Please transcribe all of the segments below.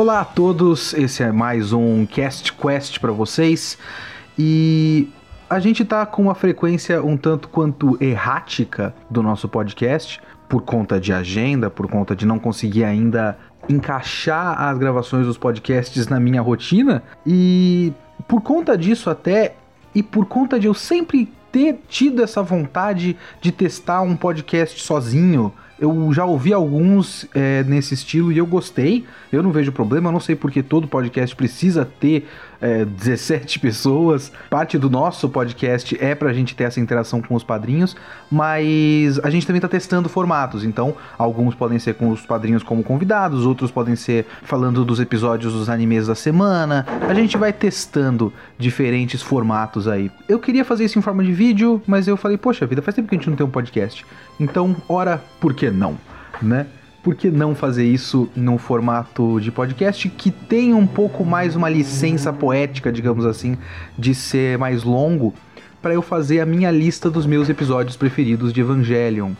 Olá a todos, esse é mais um Cast Quest para vocês. E a gente tá com uma frequência um tanto quanto errática do nosso podcast por conta de agenda, por conta de não conseguir ainda encaixar as gravações dos podcasts na minha rotina. E por conta disso até e por conta de eu sempre ter tido essa vontade de testar um podcast sozinho eu já ouvi alguns é, nesse estilo e eu gostei. Eu não vejo problema, não sei porque todo podcast precisa ter é, 17 pessoas. Parte do nosso podcast é pra gente ter essa interação com os padrinhos, mas a gente também tá testando formatos. Então, alguns podem ser com os padrinhos como convidados, outros podem ser falando dos episódios dos animes da semana. A gente vai testando diferentes formatos aí. Eu queria fazer isso em forma de vídeo, mas eu falei, poxa vida, faz tempo que a gente não tem um podcast. Então, ora, por que não, né? Por que não fazer isso num formato de podcast que tem um pouco mais uma licença poética, digamos assim, de ser mais longo, para eu fazer a minha lista dos meus episódios preferidos de Evangelion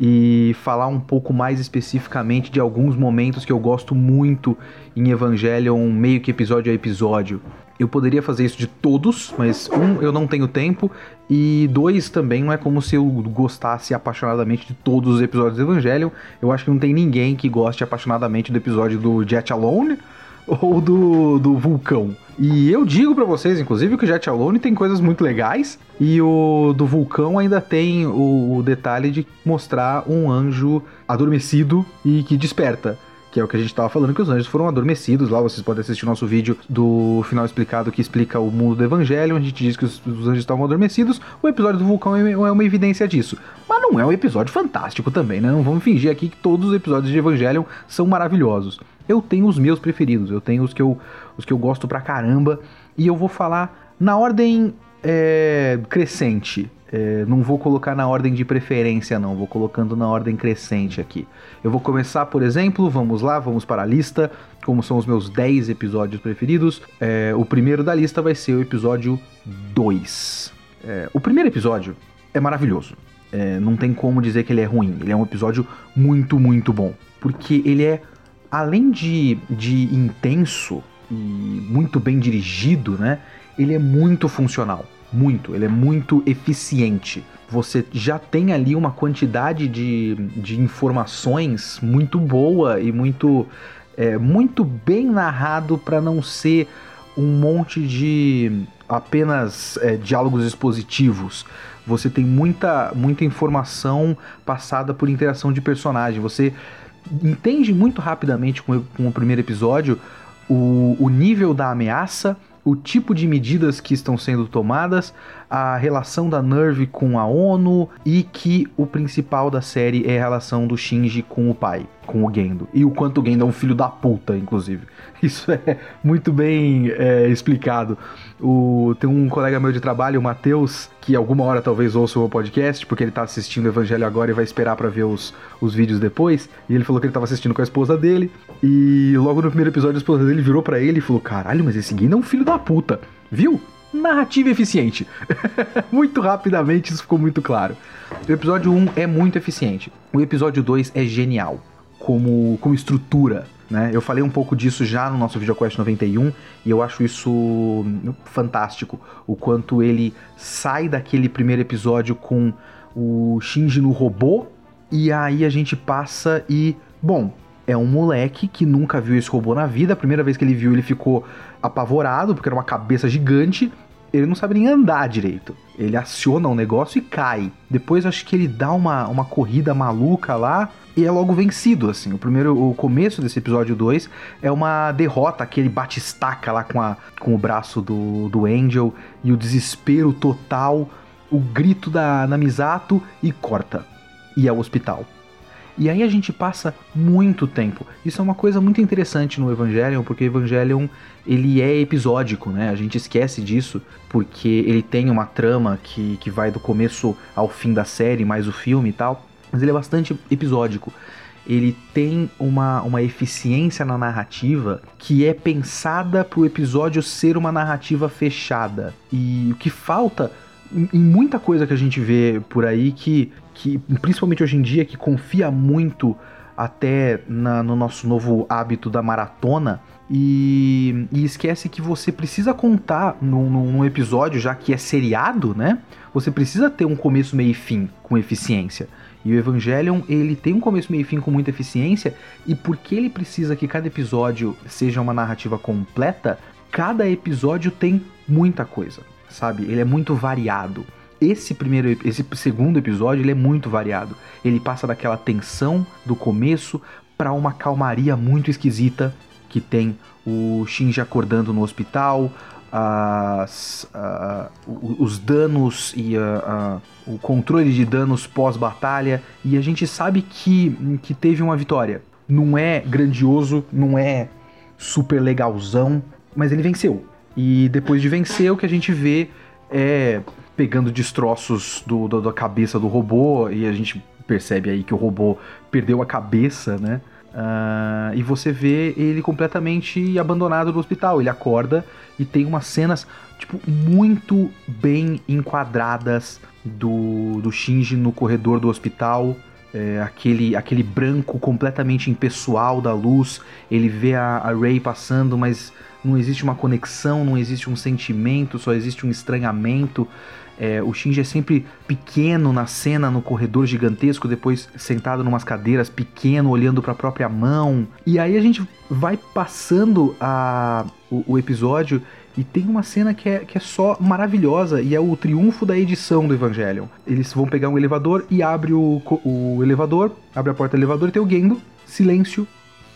e falar um pouco mais especificamente de alguns momentos que eu gosto muito em Evangelion, meio que episódio a episódio. Eu poderia fazer isso de todos, mas um, eu não tenho tempo, e dois, também não é como se eu gostasse apaixonadamente de todos os episódios do Evangelion. Eu acho que não tem ninguém que goste apaixonadamente do episódio do Jet Alone ou do, do Vulcão. E eu digo para vocês, inclusive, que o Jet Alone tem coisas muito legais e o do Vulcão ainda tem o, o detalhe de mostrar um anjo adormecido e que desperta que é o que a gente estava falando, que os anjos foram adormecidos. Lá vocês podem assistir o nosso vídeo do final explicado que explica o mundo do Evangelho. A gente diz que os, os anjos estavam adormecidos. O episódio do vulcão é, é uma evidência disso. Mas não é um episódio fantástico também, né? Não vamos fingir aqui que todos os episódios de Evangelho são maravilhosos. Eu tenho os meus preferidos, eu tenho os que eu, os que eu gosto pra caramba. E eu vou falar na ordem é, crescente. É, não vou colocar na ordem de preferência, não. Vou colocando na ordem crescente aqui. Eu vou começar, por exemplo, vamos lá, vamos para a lista. Como são os meus 10 episódios preferidos. É, o primeiro da lista vai ser o episódio 2. É, o primeiro episódio é maravilhoso. É, não tem como dizer que ele é ruim. Ele é um episódio muito, muito bom. Porque ele é, além de, de intenso e muito bem dirigido, né? Ele é muito funcional muito, ele é muito eficiente. Você já tem ali uma quantidade de, de informações muito boa e muito, é, muito bem narrado para não ser um monte de apenas é, diálogos expositivos. Você tem muita, muita informação passada por interação de personagem. Você entende muito rapidamente com, com o primeiro episódio o, o nível da ameaça o tipo de medidas que estão sendo tomadas, a relação da Nerve com a ONU e que o principal da série é a relação do Shinji com o pai, com o Gendo. E o quanto o Gendo é um filho da puta, inclusive. Isso é muito bem é, explicado. O, tem um colega meu de trabalho, o Matheus, que alguma hora talvez ouça o meu podcast, porque ele tá assistindo o Evangelho agora e vai esperar para ver os, os vídeos depois. E ele falou que ele tava assistindo com a esposa dele. E logo no primeiro episódio, a esposa dele virou para ele e falou: Caralho, mas esse Gendo é um filho da puta. Viu? narrativa eficiente. muito rapidamente isso ficou muito claro. O episódio 1 é muito eficiente. O episódio 2 é genial como, como estrutura. Né? Eu falei um pouco disso já no nosso VideoQuest 91 e eu acho isso fantástico. O quanto ele sai daquele primeiro episódio com o Shinji no robô e aí a gente passa e. Bom, é um moleque que nunca viu esse robô na vida. A primeira vez que ele viu, ele ficou apavorado, porque era uma cabeça gigante ele não sabe nem andar direito. Ele aciona um negócio e cai. Depois acho que ele dá uma, uma corrida maluca lá e é logo vencido, assim. O primeiro, o começo desse episódio 2 é uma derrota, aquele bate-estaca lá com, a, com o braço do, do Angel e o desespero total, o grito da Namisato e corta. E é o hospital. E aí a gente passa muito tempo. Isso é uma coisa muito interessante no Evangelion, porque Evangelion ele é episódico, né? A gente esquece disso porque ele tem uma trama que, que vai do começo ao fim da série, mais o filme e tal. Mas ele é bastante episódico. Ele tem uma, uma eficiência na narrativa que é pensada para o episódio ser uma narrativa fechada. E o que falta em muita coisa que a gente vê por aí que, que principalmente hoje em dia, que confia muito até na, no nosso novo hábito da maratona. E, e, esquece que você precisa contar num, num, episódio, já que é seriado, né? Você precisa ter um começo, meio e fim com eficiência. E o Evangelion, ele tem um começo, meio e fim com muita eficiência, e porque ele precisa que cada episódio seja uma narrativa completa, cada episódio tem muita coisa, sabe? Ele é muito variado. Esse primeiro, esse segundo episódio, ele é muito variado. Ele passa daquela tensão do começo para uma calmaria muito esquisita que tem o Shinji acordando no hospital, as, uh, os danos e uh, uh, o controle de danos pós-batalha, e a gente sabe que, que teve uma vitória. Não é grandioso, não é super legalzão, mas ele venceu. E depois de vencer, o que a gente vê é pegando destroços do, do, da cabeça do robô, e a gente percebe aí que o robô perdeu a cabeça, né? Uh, e você vê ele completamente abandonado no hospital. Ele acorda e tem umas cenas, tipo, muito bem enquadradas do, do Shinji no corredor do hospital. É, aquele, aquele branco completamente impessoal da luz. Ele vê a, a Ray passando, mas não existe uma conexão, não existe um sentimento, só existe um estranhamento. É, o Shinji é sempre pequeno na cena, no corredor gigantesco, depois sentado numas cadeiras, pequeno, olhando para a própria mão. E aí a gente vai passando a, o, o episódio e tem uma cena que é, que é só maravilhosa e é o triunfo da edição do Evangelion. Eles vão pegar um elevador e abre o, o elevador, abre a porta do elevador e tem o Gendo, silêncio,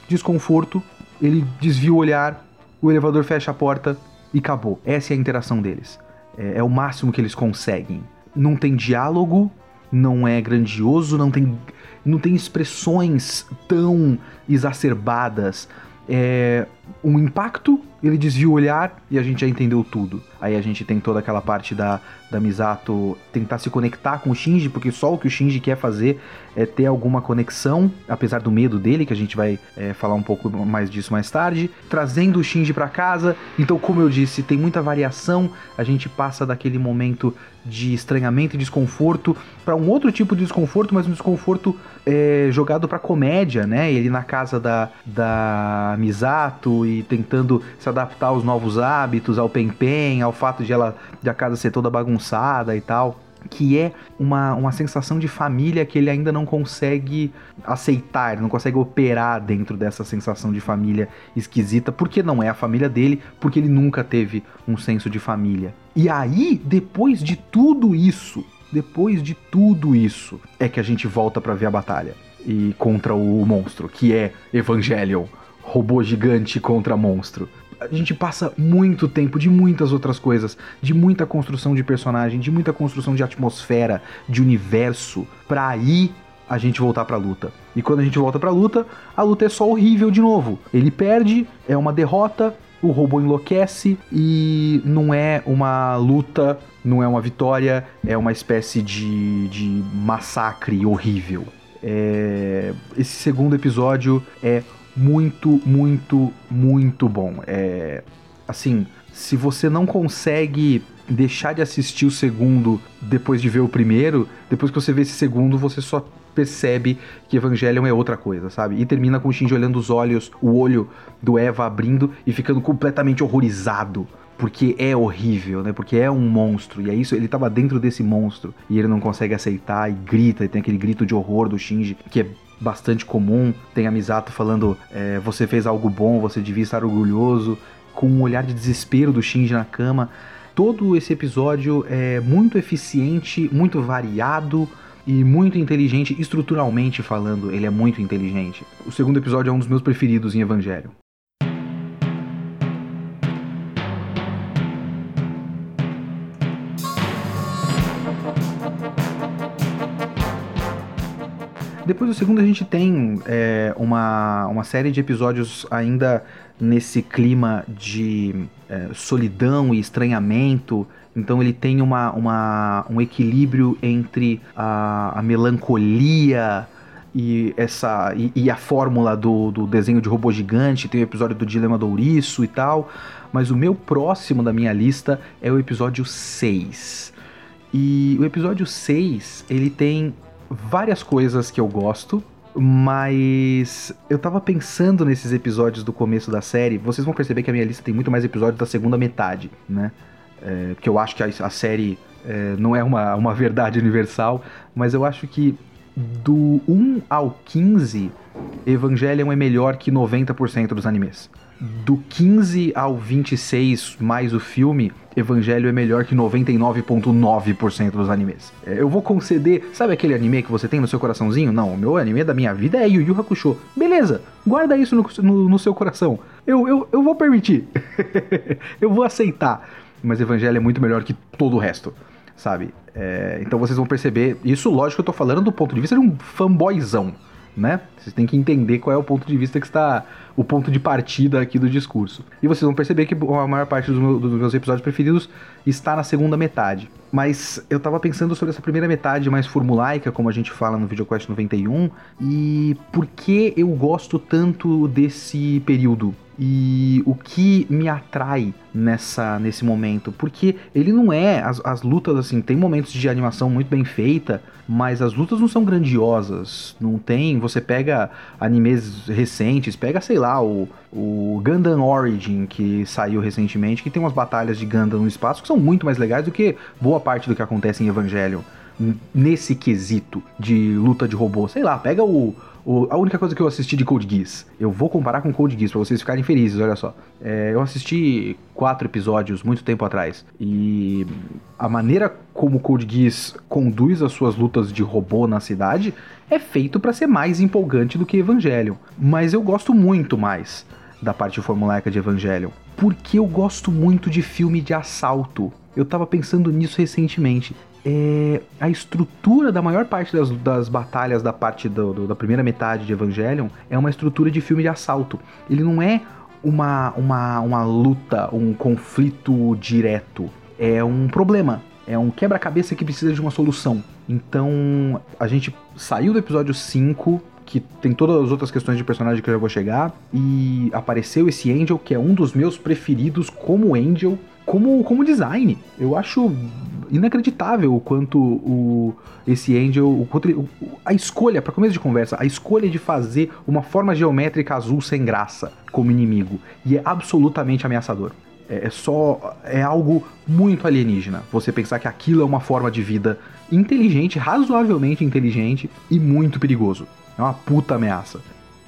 desconforto, ele desvia o olhar, o elevador fecha a porta e acabou. Essa é a interação deles. É, é o máximo que eles conseguem. Não tem diálogo, não é grandioso, não tem, não tem expressões tão exacerbadas. É um impacto ele desvia o olhar e a gente já entendeu tudo. Aí a gente tem toda aquela parte da, da Misato tentar se conectar com o Shinji, porque só o que o Shinji quer fazer é ter alguma conexão, apesar do medo dele, que a gente vai é, falar um pouco mais disso mais tarde, trazendo o Shinji para casa. Então, como eu disse, tem muita variação. A gente passa daquele momento de estranhamento e desconforto para um outro tipo de desconforto, mas um desconforto é, jogado para comédia, né? Ele na casa da, da Misato e tentando se adaptar aos novos hábitos, ao pen-pen, ao fato de ela de a casa ser toda bagunçada e tal que é uma, uma sensação de família que ele ainda não consegue aceitar, não consegue operar dentro dessa sensação de família esquisita, porque não é a família dele, porque ele nunca teve um senso de família. E aí, depois de tudo isso, depois de tudo isso, é que a gente volta para ver a batalha e contra o monstro, que é Evangelion, robô gigante contra monstro a gente passa muito tempo de muitas outras coisas, de muita construção de personagem, de muita construção de atmosfera, de universo, pra aí a gente voltar pra luta. E quando a gente volta pra luta, a luta é só horrível de novo. Ele perde, é uma derrota, o robô enlouquece e não é uma luta, não é uma vitória, é uma espécie de, de massacre horrível. É... Esse segundo episódio é muito, muito, muito bom. É assim, se você não consegue deixar de assistir o segundo depois de ver o primeiro, depois que você vê esse segundo, você só percebe que Evangelion é outra coisa, sabe? E termina com o Shinji olhando os olhos, o olho do Eva abrindo e ficando completamente horrorizado. Porque é horrível, né? Porque é um monstro. E é isso, ele tava dentro desse monstro. E ele não consegue aceitar e grita, e tem aquele grito de horror do Shinji, que é bastante comum. Tem a Misato falando: é, você fez algo bom, você devia estar orgulhoso, com um olhar de desespero do Shinji na cama. Todo esse episódio é muito eficiente, muito variado e muito inteligente, estruturalmente falando, ele é muito inteligente. O segundo episódio é um dos meus preferidos em Evangelho. Depois do segundo, a gente tem é, uma, uma série de episódios ainda nesse clima de é, solidão e estranhamento. Então ele tem uma, uma, um equilíbrio entre a, a melancolia e essa e, e, a fórmula do, do desenho de robô gigante. Tem o episódio do Dilema do e tal. Mas o meu próximo da minha lista é o episódio 6. E o episódio 6, ele tem várias coisas que eu gosto Mas eu tava pensando nesses episódios do começo da série. Vocês vão perceber que a minha lista tem muito mais episódios da segunda metade, né? É, porque eu acho que a, a série é, não é uma, uma verdade universal, mas eu acho que do 1 ao 15, Evangelion é melhor que 90% dos animes. Do 15 ao 26, mais o filme, Evangelho é melhor que 99,9% dos animes. É, eu vou conceder. Sabe aquele anime que você tem no seu coraçãozinho? Não, o meu anime da minha vida é Yu Yu Hakusho. Beleza, guarda isso no, no, no seu coração. Eu, eu, eu vou permitir. eu vou aceitar. Mas Evangelho é muito melhor que todo o resto, sabe? É, então vocês vão perceber. Isso, lógico, eu tô falando do ponto de vista de um fanboyzão né? Vocês têm que entender qual é o ponto de vista que está. O ponto de partida aqui do discurso. E vocês vão perceber que a maior parte dos, meus, dos meus episódios preferidos está na segunda metade. Mas eu tava pensando sobre essa primeira metade mais formulaica, como a gente fala no VideoQuest 91, e por que eu gosto tanto desse período e o que me atrai nessa nesse momento, porque ele não é as, as lutas assim, tem momentos de animação muito bem feita, mas as lutas não são grandiosas, não tem, você pega animes recentes, pega, sei lá, o, o Gundam Origin que saiu recentemente, que tem umas batalhas de Gundam no espaço que são muito mais legais do que boa parte do que acontece em Evangelion nesse quesito de luta de robô. Sei lá, pega o, o, a única coisa que eu assisti de Code Geass, eu vou comparar com Code Geass pra vocês ficarem felizes, olha só. É, eu assisti quatro episódios muito tempo atrás e a maneira como Code Geass conduz as suas lutas de robô na cidade é feito para ser mais empolgante do que Evangelion. Mas eu gosto muito mais da parte formulaica de Evangelion, porque eu gosto muito de filme de assalto. Eu tava pensando nisso recentemente é, a estrutura da maior parte das, das batalhas da parte do, do, da primeira metade de Evangelion é uma estrutura de filme de assalto. Ele não é uma, uma, uma luta, um conflito direto. É um problema. É um quebra-cabeça que precisa de uma solução. Então, a gente saiu do episódio 5, que tem todas as outras questões de personagem que eu já vou chegar, e apareceu esse Angel, que é um dos meus preferidos como Angel, como, como design. Eu acho inacreditável o quanto o, esse Angel, o, a escolha, para começo de conversa, a escolha de fazer uma forma geométrica azul sem graça como inimigo, e é absolutamente ameaçador. É, é só. É algo muito alienígena. Você pensar que aquilo é uma forma de vida inteligente, razoavelmente inteligente e muito perigoso. É uma puta ameaça.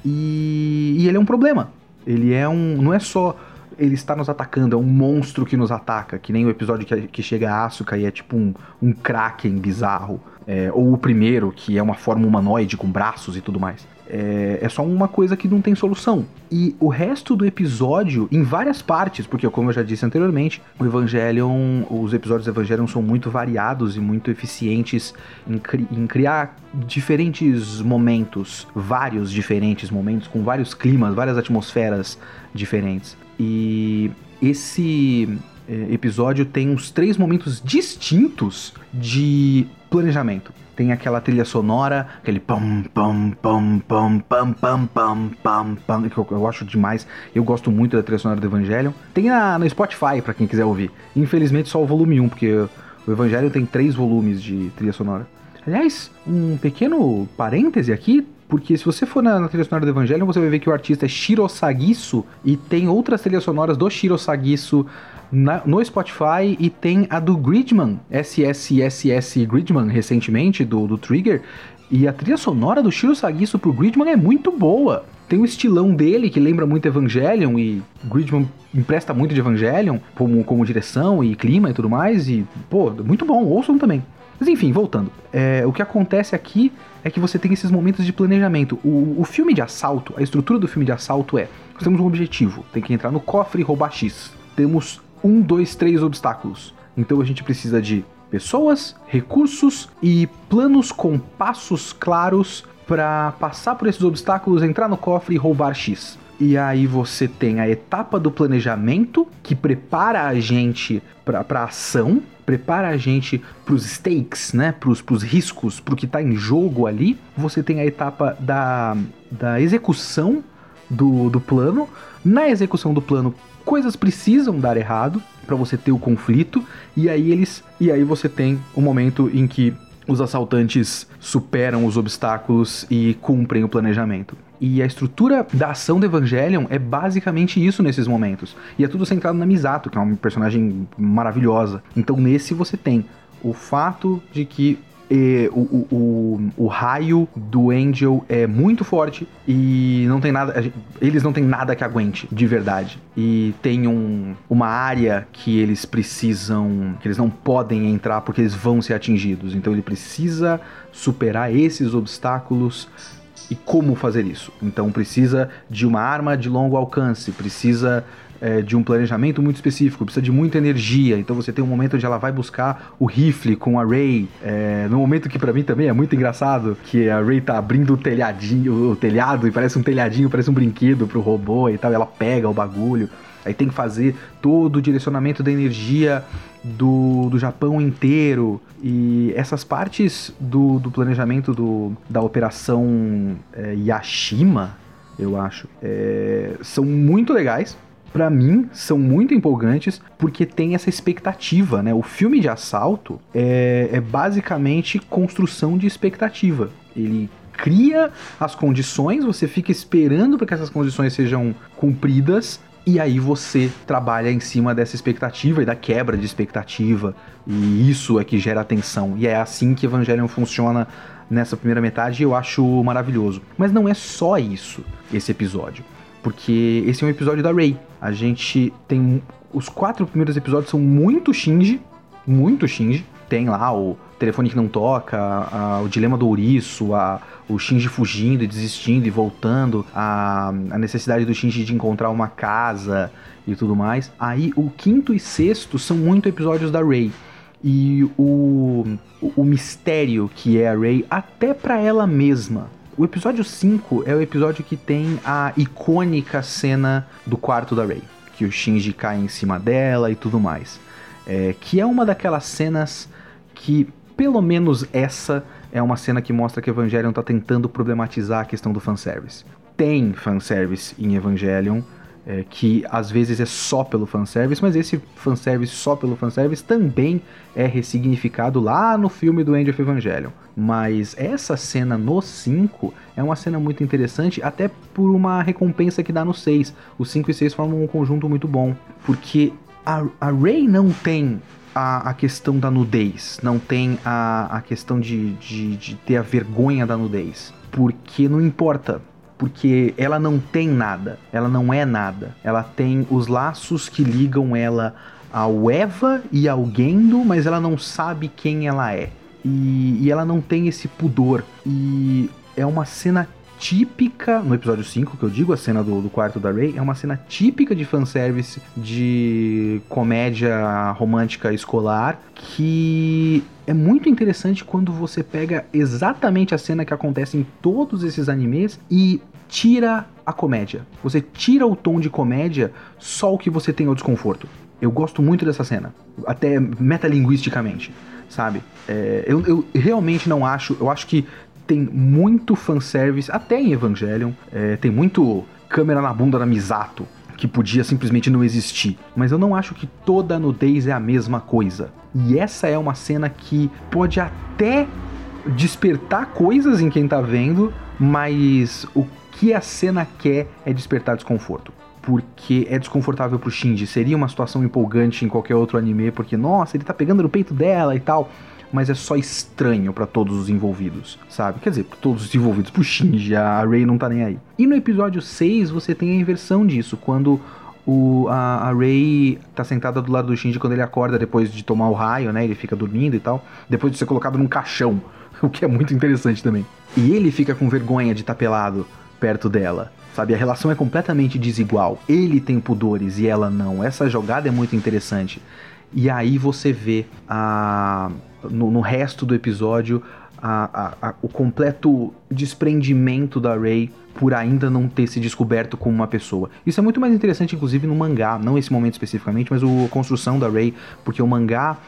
E, e ele é um problema. Ele é um. Não é só ele está nos atacando, é um monstro que nos ataca, que nem o episódio que, que chega a Asuka e é tipo um, um kraken bizarro. É, ou o primeiro, que é uma forma humanoide com braços e tudo mais. É, é, só uma coisa que não tem solução. E o resto do episódio, em várias partes, porque como eu já disse anteriormente, o Evangelion, os episódios do Evangelion são muito variados e muito eficientes em, cri em criar diferentes momentos, vários diferentes momentos, com vários climas, várias atmosferas diferentes. E esse é, episódio tem uns três momentos distintos de planejamento. Tem aquela trilha sonora, aquele pam pam pam pam pam pam pam pam pam que eu, eu acho demais. Eu gosto muito da trilha sonora do Evangelho. Tem na, no Spotify para quem quiser ouvir. Infelizmente só o volume 1, porque o Evangelho tem três volumes de trilha sonora. Aliás, um pequeno parêntese aqui, porque se você for na, na trilha sonora do Evangelho, você vai ver que o artista é Shiro Sagisu e tem outras trilhas sonoras do Shiro Sagisu na, no Spotify e tem a do Gridman, SSSS Gridman, recentemente, do, do Trigger. E a trilha sonora do Shiro Sagisu pro Gridman é muito boa. Tem o estilão dele que lembra muito Evangelion e Gridman empresta muito de Evangelion como, como direção e clima e tudo mais. E, pô, muito bom, ouçam também. Mas enfim, voltando. É, o que acontece aqui é que você tem esses momentos de planejamento. O, o filme de assalto, a estrutura do filme de assalto é: nós temos um objetivo, tem que entrar no cofre e roubar X. Temos um, dois, três obstáculos. Então a gente precisa de pessoas, recursos e planos com passos claros para passar por esses obstáculos, entrar no cofre e roubar X. E aí você tem a etapa do planejamento que prepara a gente para a ação, prepara a gente para os stakes, né, para os riscos, para o que está em jogo ali. Você tem a etapa da, da execução do, do plano. Na execução do plano, coisas precisam dar errado para você ter o conflito e aí eles e aí você tem o um momento em que os assaltantes superam os obstáculos e cumprem o planejamento. E a estrutura da ação do Evangelion é basicamente isso nesses momentos. E é tudo centrado na Misato, que é uma personagem maravilhosa. Então nesse você tem o fato de que e, o, o, o, o, raio do Angel é muito forte e não tem nada. Eles não tem nada que aguente, de verdade. E tem um, uma área que eles precisam. que eles não podem entrar porque eles vão ser atingidos. Então ele precisa superar esses obstáculos e como fazer isso. Então precisa de uma arma de longo alcance, precisa é, de um planejamento muito específico, precisa de muita energia. Então você tem um momento onde ela vai buscar o rifle com a Ray. É, no momento que para mim também é muito engraçado, que a Ray tá abrindo o telhadinho, o telhado e parece um telhadinho, parece um brinquedo pro robô e tal. E ela pega o bagulho. Aí tem que fazer todo o direcionamento da energia do, do Japão inteiro. E essas partes do, do planejamento do, da operação é, Yashima, eu acho, é, são muito legais para mim, são muito empolgantes porque tem essa expectativa, né? O filme de assalto é, é basicamente construção de expectativa. Ele cria as condições, você fica esperando para que essas condições sejam cumpridas e aí você trabalha em cima dessa expectativa e da quebra de expectativa. E isso é que gera tensão. E é assim que Evangelion funciona nessa primeira metade e eu acho maravilhoso. Mas não é só isso, esse episódio porque esse é um episódio da Rei. A gente tem. Os quatro primeiros episódios são muito Shinji. Muito Shinji. Tem lá o telefone que não toca, a, o dilema do ouriço, a, o Shinji fugindo e desistindo e voltando, a, a necessidade do Shinji de encontrar uma casa e tudo mais. Aí o quinto e sexto são muito episódios da Rei. E o, o, o mistério que é a Rei, até para ela mesma, o episódio 5 é o episódio que tem a icônica cena do quarto da Rey, que o Shinji cai em cima dela e tudo mais. É, que é uma daquelas cenas que, pelo menos essa, é uma cena que mostra que Evangelion está tentando problematizar a questão do fanservice. Tem fanservice em Evangelion, é, que às vezes é só pelo fanservice, mas esse fanservice só pelo fanservice também é ressignificado lá no filme do End of Evangelion. Mas essa cena no 5 é uma cena muito interessante, até por uma recompensa que dá no 6. Os 5 e 6 formam um conjunto muito bom, porque a, a Rey não tem a, a, questão da nudez, não tem a, a questão de, de, de ter a vergonha da nudez. Porque não importa, porque ela não tem nada, ela não é nada. Ela tem os laços que ligam ela ao Eva e ao Gendo, mas ela não sabe quem ela é. E, e ela não tem esse pudor. E é uma cena típica, no episódio 5, que eu digo, a cena do, do quarto da Ray, é uma cena típica de fanservice de comédia romântica escolar, que é muito interessante quando você pega exatamente a cena que acontece em todos esses animes e tira a comédia. Você tira o tom de comédia, só o que você tem é o desconforto. Eu gosto muito dessa cena, até metalinguisticamente, sabe? É, eu, eu realmente não acho, eu acho que tem muito fanservice, até em Evangelion, é, tem muito câmera na bunda da Misato, que podia simplesmente não existir. Mas eu não acho que toda nudez é a mesma coisa. E essa é uma cena que pode até despertar coisas em quem tá vendo, mas o que a cena quer é despertar desconforto porque é desconfortável pro Shinji. Seria uma situação empolgante em qualquer outro anime, porque, nossa, ele tá pegando no peito dela e tal. Mas é só estranho para todos os envolvidos, sabe? Quer dizer, pra todos os envolvidos, pro Shinji, a Rei não tá nem aí. E no episódio 6 você tem a inversão disso, quando o, a, a Rei tá sentada do lado do Shinji quando ele acorda depois de tomar o raio, né? Ele fica dormindo e tal, depois de ser colocado num caixão, o que é muito interessante também. E ele fica com vergonha de estar tá pelado perto dela. Sabe, a relação é completamente desigual. Ele tem pudores e ela não. Essa jogada é muito interessante. E aí você vê a, no, no resto do episódio a, a, a, o completo desprendimento da Rey por ainda não ter se descoberto como uma pessoa. Isso é muito mais interessante, inclusive, no mangá, não esse momento especificamente, mas a construção da Rey, porque o mangá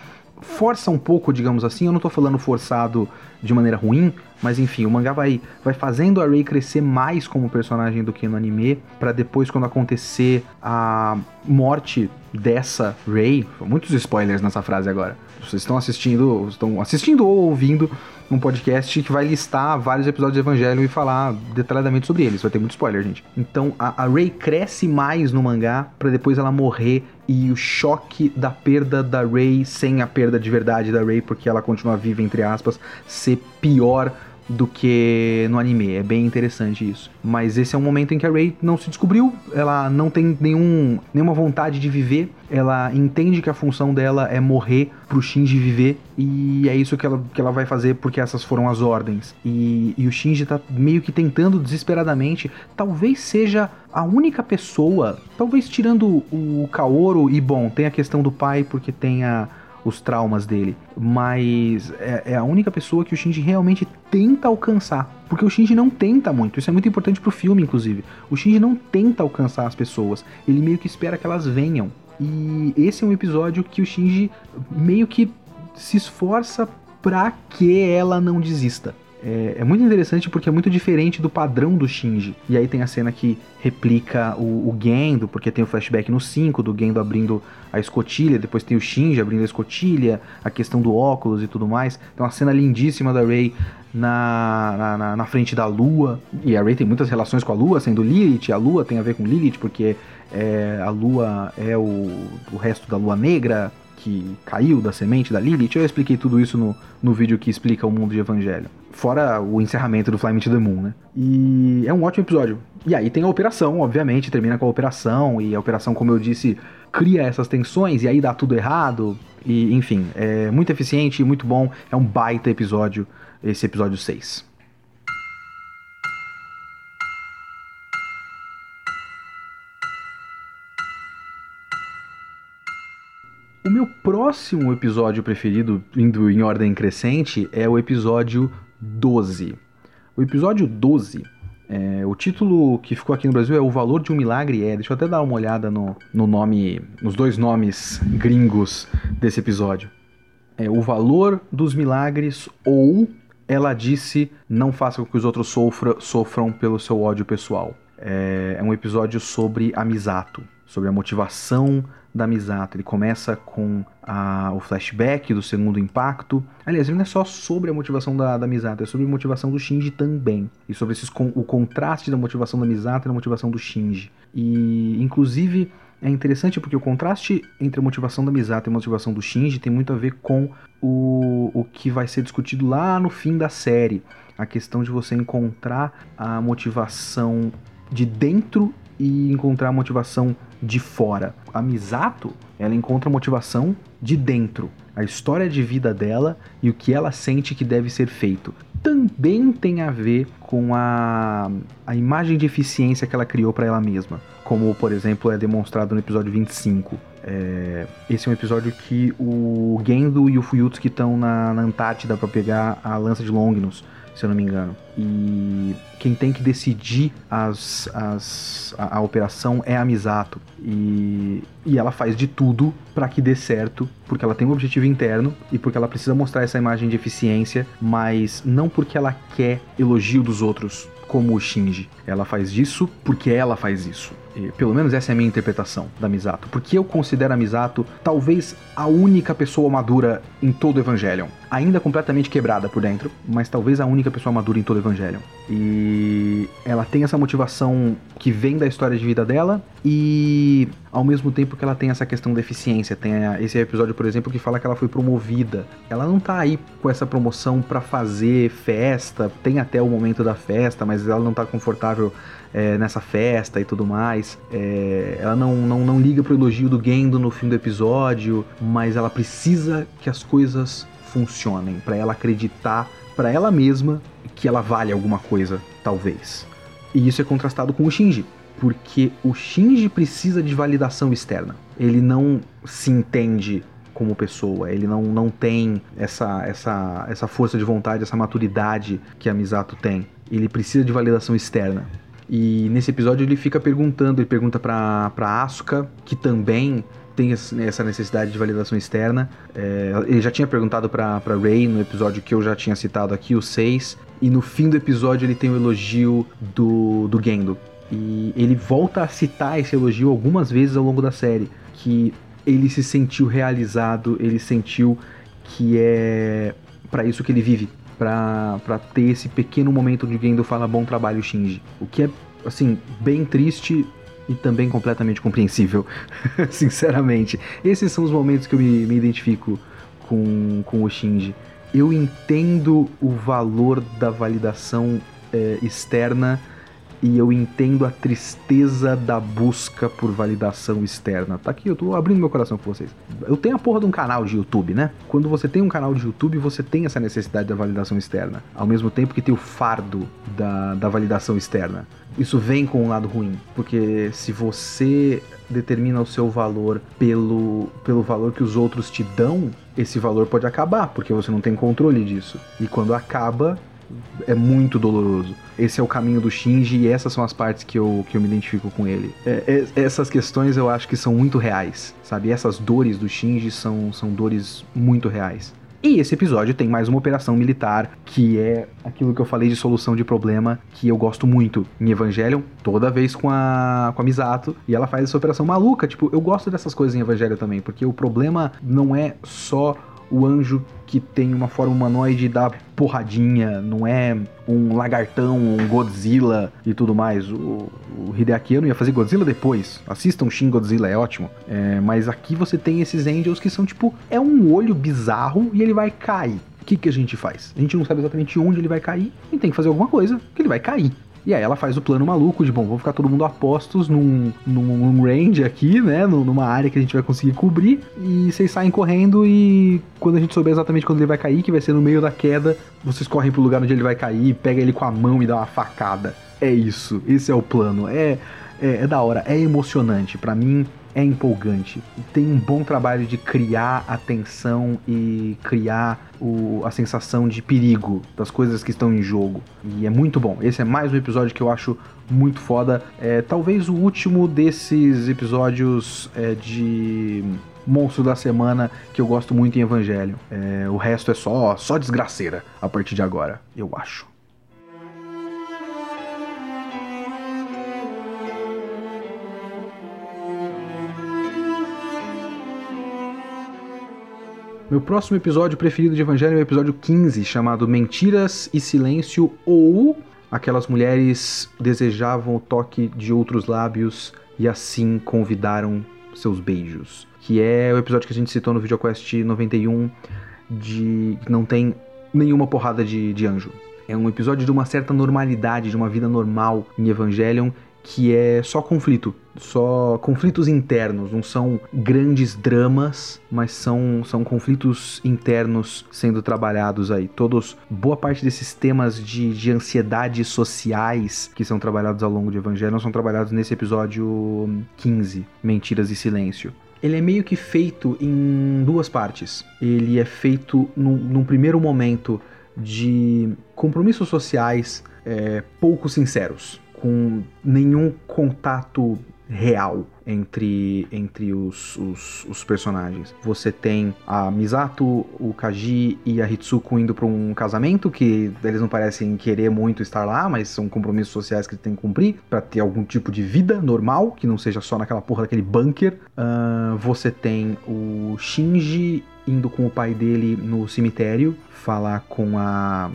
força um pouco, digamos assim. Eu não tô falando forçado de maneira ruim, mas enfim, o mangá vai, vai fazendo a Rei crescer mais como personagem do que no anime, para depois, quando acontecer a morte dessa Rei, muitos spoilers nessa frase agora, Vocês estão assistindo, estão assistindo ou ouvindo um podcast que vai listar vários episódios do Evangelho e falar detalhadamente sobre eles. Vai ter muito spoiler, gente. Então a, a cresce mais no mangá para depois ela morrer e o choque da perda da Rey sem a perda de verdade da Rey, porque ela continua viva, entre aspas, ser pior do que no anime. É bem interessante isso. Mas esse é um momento em que a Rey não se descobriu, ela não tem nenhum, nenhuma vontade de viver, ela entende que a função dela é morrer pro Shinji viver, e é isso que ela, que ela vai fazer porque essas foram as ordens. E, e o Shinji tá meio que tentando desesperadamente, talvez seja a única pessoa, talvez tirando o Kaoru, e bom, tem a questão do pai porque tem a os traumas dele, mas é, é, a única pessoa que o Shinji realmente tenta alcançar. Porque o Shinji não tenta muito, isso é muito importante pro filme, inclusive. O Shinji não tenta alcançar as pessoas, ele meio que espera que elas venham. E esse é um episódio que o Shinji meio que se esforça pra que ela não desista. É, é, muito interessante porque é muito diferente do padrão do Shinji. E aí tem a cena que replica o, o Gendo, porque tem o flashback no 5 do Gendo abrindo a escotilha, depois tem o Shinji abrindo a escotilha, a questão do óculos e tudo mais. Tem uma cena lindíssima da Rey na, na, na, frente da Lua. E a Rey tem muitas relações com a Lua, sendo Lilith. A Lua tem a ver com Lilith, porque é, a Lua é o, o resto da Lua Negra que caiu da semente da Lilith. Eu expliquei tudo isso no, no vídeo que explica o mundo de Evangelho. Fora o encerramento do Fly Me to the Moon, né? E é um ótimo episódio. E aí tem a operação, obviamente, termina com a operação, e a operação, como eu disse, cria essas tensões, e aí dá tudo errado. E, enfim, é muito eficiente, muito bom. É um baita episódio, esse episódio 6. O meu próximo episódio preferido, indo em ordem crescente, é o episódio 12. O episódio 12, é, o título que ficou aqui no Brasil é O Valor de um Milagre é. Deixa eu até dar uma olhada no, no nome, nos dois nomes gringos desse episódio. É O Valor dos Milagres ou Ela Disse Não Faça com que os outros sofra, sofram pelo seu ódio pessoal. É, é um episódio sobre a Misato, sobre a motivação da Misato. Ele começa com a, o flashback do segundo impacto. Aliás, ele não é só sobre a motivação da, da Misato, é sobre a motivação do Shinji também. E sobre esses, o contraste da motivação da Misato e da motivação do Shinji. E, inclusive, é interessante porque o contraste entre a motivação da Misato e a motivação do Shinji tem muito a ver com o, o que vai ser discutido lá no fim da série. A questão de você encontrar a motivação de dentro e encontrar a motivação de fora. A Misato, ela encontra motivação de dentro, a história de vida dela e o que ela sente que deve ser feito. Também tem a ver com a, a imagem de eficiência que ela criou para ela mesma, como por exemplo é demonstrado no episódio 25. É, esse é um episódio que o Gendo e o Fuyutsuki estão na, na Antártida para pegar a lança de Longinus se eu não me engano. E quem tem que decidir as, as, a, a operação é a Misato. E, e ela faz de tudo para que dê certo, porque ela tem um objetivo interno e porque ela precisa mostrar essa imagem de eficiência, mas não porque ela quer elogio dos outros, como o Shinji. Ela faz isso porque ela faz isso. Pelo menos essa é a minha interpretação da Misato. Porque eu considero a Misato talvez a única pessoa madura em todo o Evangelion. Ainda completamente quebrada por dentro, mas talvez a única pessoa madura em todo o Evangelion. E ela tem essa motivação que vem da história de vida dela e ao mesmo tempo que ela tem essa questão da eficiência. Tem esse episódio, por exemplo, que fala que ela foi promovida. Ela não tá aí com essa promoção para fazer festa, tem até o momento da festa, mas ela não tá confortável é, nessa festa e tudo mais. É, ela não, não, não liga pro elogio do Gendo no fim do episódio, mas ela precisa que as coisas funcionem, para ela acreditar para ela mesma que ela vale alguma coisa, talvez. E isso é contrastado com o Shinji, porque o Shinji precisa de validação externa. Ele não se entende como pessoa, ele não, não tem essa, essa, essa força de vontade, essa maturidade que a Misato tem. Ele precisa de validação externa. E nesse episódio ele fica perguntando, ele pergunta pra, pra Asuka, que também tem essa necessidade de validação externa. É, ele já tinha perguntado pra Ray no episódio que eu já tinha citado aqui, o 6. E no fim do episódio ele tem o elogio do, do Gendo. E ele volta a citar esse elogio algumas vezes ao longo da série. Que ele se sentiu realizado, ele sentiu que é para isso que ele vive, para ter esse pequeno momento de Gendo fala bom trabalho Shinji. O que é assim bem triste e também completamente compreensível, sinceramente. Esses são os momentos que eu me, me identifico com, com o Shinji. Eu entendo o valor da validação é, externa e eu entendo a tristeza da busca por validação externa. Tá aqui, eu tô abrindo meu coração com vocês. Eu tenho a porra de um canal de YouTube, né? Quando você tem um canal de YouTube, você tem essa necessidade da validação externa, ao mesmo tempo que tem o fardo da, da validação externa. Isso vem com um lado ruim, porque se você determina o seu valor pelo, pelo valor que os outros te dão, esse valor pode acabar, porque você não tem controle disso. E quando acaba, é muito doloroso. Esse é o caminho do Shinji e essas são as partes que eu, que eu me identifico com ele. É, é, essas questões eu acho que são muito reais, sabe? Essas dores do Shinji são, são dores muito reais. E esse episódio tem mais uma operação militar, que é aquilo que eu falei de solução de problema, que eu gosto muito em Evangelion, toda vez com a, com a Misato, e ela faz essa operação maluca. Tipo, eu gosto dessas coisas em Evangelion também, porque o problema não é só o anjo que tem uma forma humanoide da porradinha, não é um lagartão, um Godzilla e tudo mais. O, o Hideaki Anno ia fazer Godzilla depois. Assistam Shin Godzilla, é ótimo. É, mas aqui você tem esses angels que são tipo, é um olho bizarro e ele vai cair. O que, que a gente faz? A gente não sabe exatamente onde ele vai cair e tem que fazer alguma coisa que ele vai cair. E aí ela faz o plano maluco de, bom, vamos ficar todo mundo a postos num, num, range aqui, né? Numa área que a gente vai conseguir cobrir. E vocês saem correndo e quando a gente souber exatamente quando ele vai cair, que vai ser no meio da queda, vocês correm pro lugar onde ele vai cair, pega ele com a mão e dá uma facada. É isso, esse é o plano. É, é, é da hora, é emocionante. para mim, é empolgante. Tem um bom trabalho de criar a tensão e criar o, a sensação de perigo das coisas que estão em jogo. E é muito bom. Esse é mais um episódio que eu acho muito foda. É talvez o último desses episódios é, de monstro da semana que eu gosto muito em Evangelho. É, o resto é só, só desgraceira a partir de agora, eu acho. Meu próximo episódio preferido de Evangelho é o episódio 15, chamado Mentiras e Silêncio ou Aquelas mulheres desejavam o toque de outros lábios e assim convidaram seus beijos. Que é o episódio que a gente citou no VideoQuest 91 de não tem nenhuma porrada de, de anjo. É um episódio de uma certa normalidade, de uma vida normal em Evangelion que é só conflito, só conflitos internos, não são grandes dramas, mas são, são conflitos internos sendo trabalhados aí. Todos, boa parte desses temas de, de ansiedades sociais que são trabalhados ao longo de Evangelho são trabalhados nesse episódio 15, Mentiras e Silêncio ele é meio que feito em duas partes. Ele é feito num, num primeiro momento de compromissos sociais é, pouco sinceros com nenhum contato real entre, entre os, os, os, personagens. Você tem a Misato, o Kaji e a Hitsuko indo para um casamento que eles não parecem querer muito estar lá, mas são compromissos sociais que têm que cumprir para ter algum tipo de vida normal, que não seja só naquela porra daquele bunker. Uh, você tem o Shinji indo com o pai dele no cemitério falar com a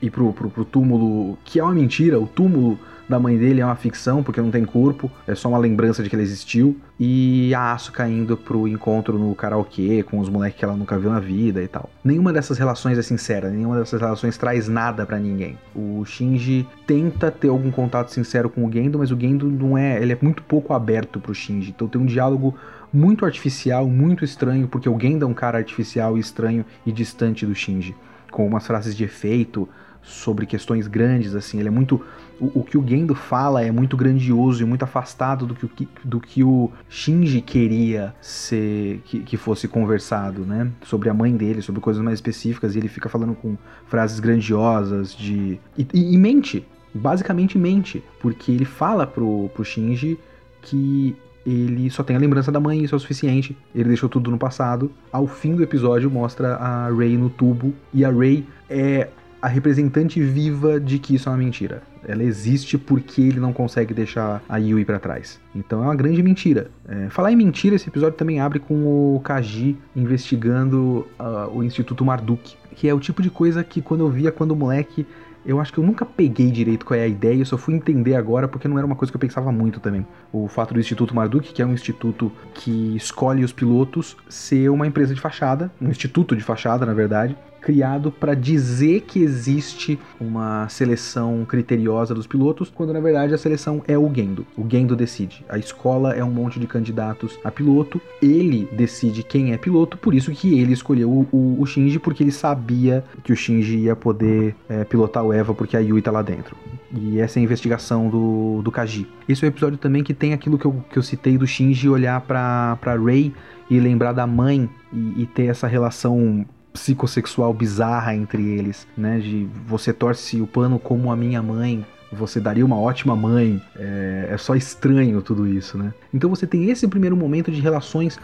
ir pro, pro, pro túmulo, que é uma mentira, o túmulo da mãe dele é uma ficção, porque não tem corpo, é só uma lembrança de que ele existiu. E a Asuka indo pro encontro no karaokê com os moleques que ela nunca viu na vida e tal. Nenhuma dessas relações é sincera, nenhuma dessas relações traz nada para ninguém. O Shinji tenta ter algum contato sincero com o Gendo, mas o Gendo não é, ele é muito pouco aberto pro Shinji. Então tem um diálogo muito artificial, muito estranho, porque o Gendo é um cara artificial e estranho e distante do Shinji, com umas frases de efeito, sobre questões grandes, assim, ele é muito... O, o, que o Gendo fala é muito grandioso e muito afastado do que, do que o Shinji queria ser, que, que fosse conversado, né? Sobre a mãe dele, sobre coisas mais específicas, e ele fica falando com frases grandiosas de... E, e, e mente, basicamente mente, porque ele fala pro, pro Shinji que ele só tem a lembrança da mãe, isso é o suficiente. Ele deixou tudo no passado. Ao fim do episódio, mostra a Rey no tubo. E a Rey é a representante viva de que isso é uma mentira. Ela existe porque ele não consegue deixar a Yui para trás. Então é uma grande mentira. É, falar em mentira, esse episódio também abre com o Kaji investigando uh, o Instituto Marduk, que é o tipo de coisa que quando eu via quando moleque eu acho que eu nunca peguei direito qual é a ideia, eu só fui entender agora porque não era uma coisa que eu pensava muito também. O fato do Instituto Marduk, que é um instituto que escolhe os pilotos, ser uma empresa de fachada, um instituto de fachada, na verdade, criado para dizer que existe uma seleção criteriosa dos pilotos, quando na verdade a seleção é o Gendo. O Gendo decide. A escola é um monte de candidatos a piloto, ele decide quem é piloto, por isso que ele escolheu o, o, o Shinji, porque ele sabia que o Shinji ia poder é, pilotar o Eva, porque a Yui tá lá dentro. E essa é a investigação do, do Kaji. Esse é o episódio também que tem aquilo que eu, que eu citei do Shinji olhar pra, pra Rei e lembrar da mãe e, e ter essa relação psicossexual bizarra entre eles, né? De você torce o pano como a minha mãe, você daria uma ótima mãe. É, é, só estranho tudo isso, né? Então você tem esse primeiro momento de relações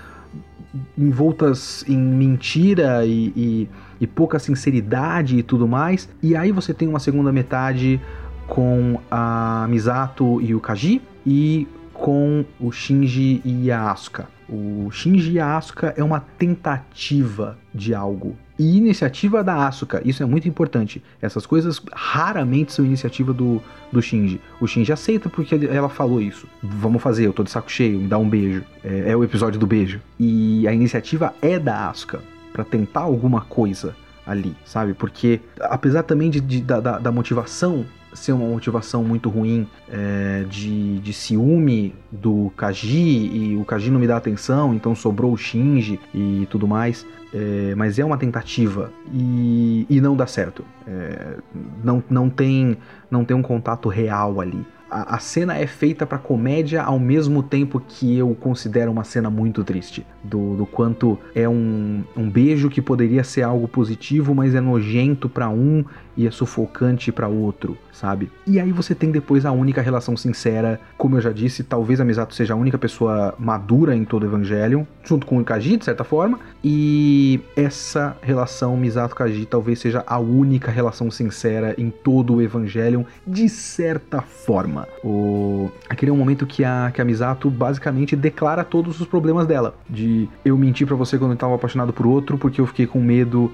envoltas em mentira e, e, e pouca sinceridade e tudo mais. E aí você tem uma segunda metade com a Misato e o Kaji e com o Shinji e a Asuka. O Shinji Asuka é uma tentativa de algo. E iniciativa da Asuka, isso é muito importante. Essas coisas raramente são iniciativa do, do Shinji. O Shinji aceita porque ela falou isso. Vamos fazer, eu tô de saco cheio, me dá um beijo. É, é o episódio do beijo. E a iniciativa é da Asuka para tentar alguma coisa ali, sabe? Porque apesar também de, de da, da, motivação ser uma motivação muito ruim é, de, de ciúme do Kaji e o Kaji não me dá atenção, então sobrou o Shinji e tudo mais. É, mas é uma tentativa e, e não dá certo. É, não, não, tem, não tem um contato real ali a, a cena é feita para comédia ao mesmo tempo que eu considero uma cena muito triste. Do, do quanto é um, um beijo que poderia ser algo positivo, mas é nojento para um e é sufocante para outro, sabe? E aí você tem depois a única relação sincera, como eu já disse, talvez a Misato seja a única pessoa madura em todo o Evangelion, junto com o Kaji, de certa forma, e essa relação Misato-Kaji talvez seja a única relação sincera em todo o Evangelion, de certa forma. O... Aquele é um momento que a, que a Misato basicamente declara todos os problemas dela. De eu mentir para você quando eu tava apaixonado por outro, porque eu fiquei com medo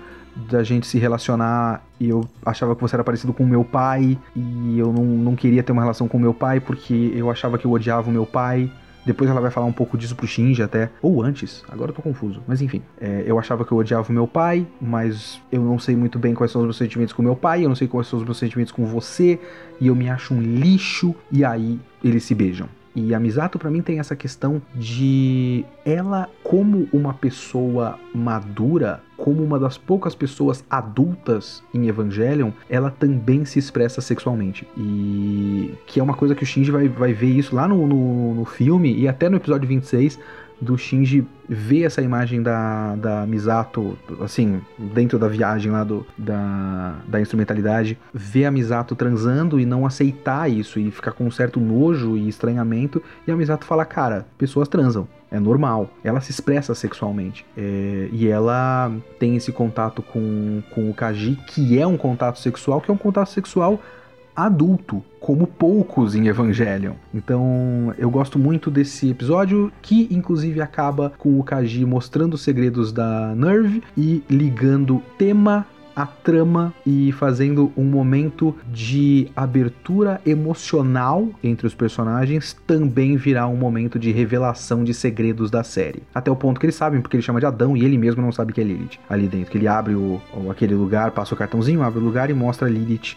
da gente se relacionar e eu achava que você era parecido com meu pai e eu não, não queria ter uma relação com meu pai porque eu achava que eu odiava o meu pai depois ela vai falar um pouco disso pro Shinji até. Ou antes, agora eu tô confuso. Mas enfim, é, eu achava que eu odiava o meu pai, mas eu não sei muito bem quais são os meus sentimentos com meu pai, eu não sei quais são os meus sentimentos com você, e eu me acho um lixo, e aí eles se beijam. E a Misato para mim tem essa questão de ela como uma pessoa madura, como uma das poucas pessoas adultas em Evangelion, ela também se expressa sexualmente. E que é uma coisa que o Shinji vai, vai ver isso lá no, no, no filme e até no episódio 26 do Shinji ver essa imagem da, da Misato, assim, dentro da viagem lá do, da, da instrumentalidade, ver a Misato transando e não aceitar isso e ficar com um certo nojo e estranhamento, e a Misato fala, cara, pessoas transam. É normal. Ela se expressa sexualmente. É, e ela tem esse contato com, com o Kaji, que é um contato sexual, que é um contato sexual adulto, como poucos em Evangelion. Então, eu gosto muito desse episódio, que inclusive acaba com o Kaji mostrando os segredos da Nerve e ligando tema a trama e fazendo um momento de abertura emocional entre os personagens também virá um momento de revelação de segredos da série. Até o ponto que eles sabem, porque ele chama de Adão e ele mesmo não sabe que é Lilith ali dentro. Que ele abre o, aquele lugar, passa o cartãozinho, abre o lugar e mostra Lilith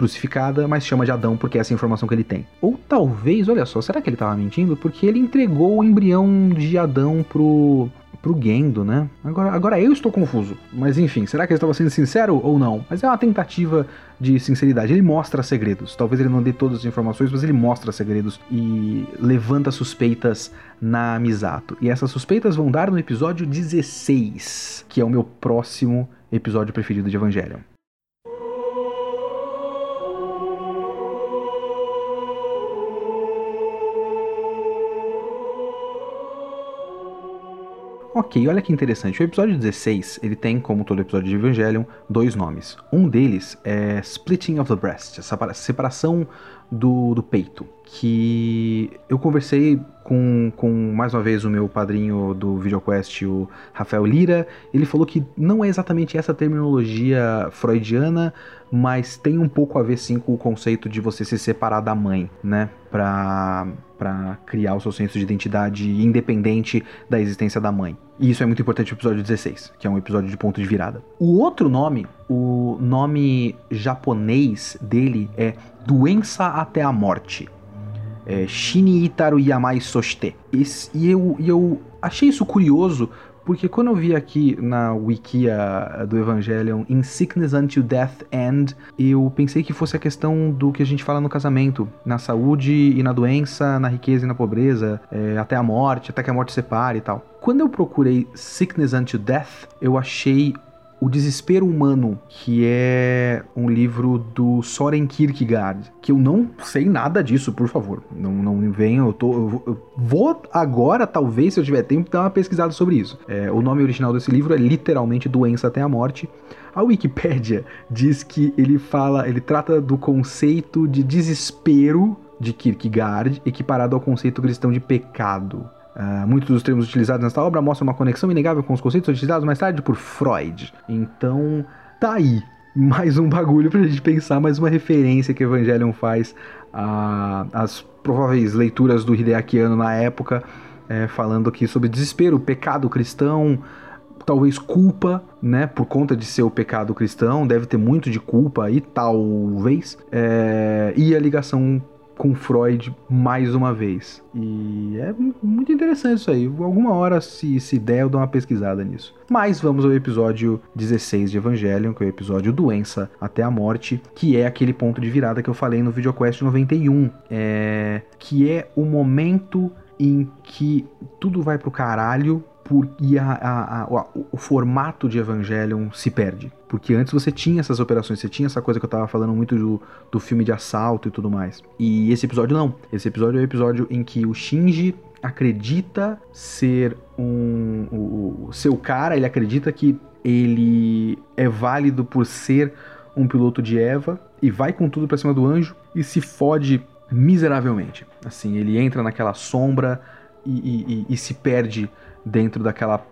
crucificada, mas chama de Adão porque é essa informação que ele tem. Ou talvez, olha só, será que ele estava mentindo? Porque ele entregou o embrião de Adão pro pro Gendo, né? Agora, agora eu estou confuso. Mas enfim, será que ele estava sendo sincero ou não? Mas é uma tentativa de sinceridade. Ele mostra segredos. Talvez ele não dê todas as informações, mas ele mostra segredos e levanta suspeitas na Misato. E essas suspeitas vão dar no episódio 16, que é o meu próximo episódio preferido de Evangelion. Ok, olha que interessante. O episódio 16, ele tem, como todo episódio de Evangelion, dois nomes. Um deles é Splitting of the Breast, essa separação do, do peito. Que eu conversei com, com, mais uma vez, o meu padrinho do VideoQuest, o Rafael Lira. Ele falou que não é exatamente essa terminologia freudiana, mas tem um pouco a ver sim com o conceito de você se separar da mãe, né? Pra, pra criar o seu senso de identidade independente da existência da mãe. E isso é muito importante no episódio 16, que é um episódio de ponto de virada. O outro nome, o nome japonês dele é Doença até a Morte. É Shini Itaru Yamai Soshite. e eu, eu achei isso curioso porque quando eu vi aqui na wikia do Evangelion, In Sickness Until Death End, eu pensei que fosse a questão do que a gente fala no casamento, na saúde e na doença, na riqueza e na pobreza, é, até a morte, até que a morte separe e tal. Quando eu procurei Sickness Until Death, eu achei o Desespero Humano, que é um livro do Soren Kierkegaard, que eu não sei nada disso, por favor. Não, não eu, tô, eu vou agora, talvez, se eu tiver tempo, dar uma pesquisada sobre isso. É, o nome original desse livro é literalmente Doença até a Morte. A Wikipédia diz que ele fala, ele trata do conceito de desespero de Kierkegaard equiparado ao conceito cristão de pecado. Uh, muitos dos termos utilizados nesta obra mostram uma conexão inegável com os conceitos utilizados mais tarde por Freud. Então, tá aí. Mais um bagulho pra gente pensar, mais uma referência que Evangelion faz às prováveis leituras do Hideakiano na época, é, falando aqui sobre desespero, pecado cristão, talvez culpa, né, por conta de ser o pecado cristão, deve ter muito de culpa aí, talvez, é, e a ligação com Freud mais uma vez. E é muito interessante isso aí. Alguma hora, se, se der, eu dou uma pesquisada nisso. Mas vamos ao episódio 16 de Evangelion, que é o episódio Doença até a Morte, que é aquele ponto de virada que eu falei no VideoQuest 91. É... Que é o momento em que tudo vai pro caralho por, e a, a, a, o formato de Evangelion se perde. Porque antes você tinha essas operações, você tinha essa coisa que eu tava falando muito do, do filme de assalto e tudo mais. E esse episódio não. Esse episódio é o episódio em que o Shinji acredita ser um. O, o seu cara, ele acredita que ele é válido por ser um piloto de Eva e vai com tudo pra cima do anjo e se fode miseravelmente. Assim, ele entra naquela sombra e, e, e, e se perde dentro daquela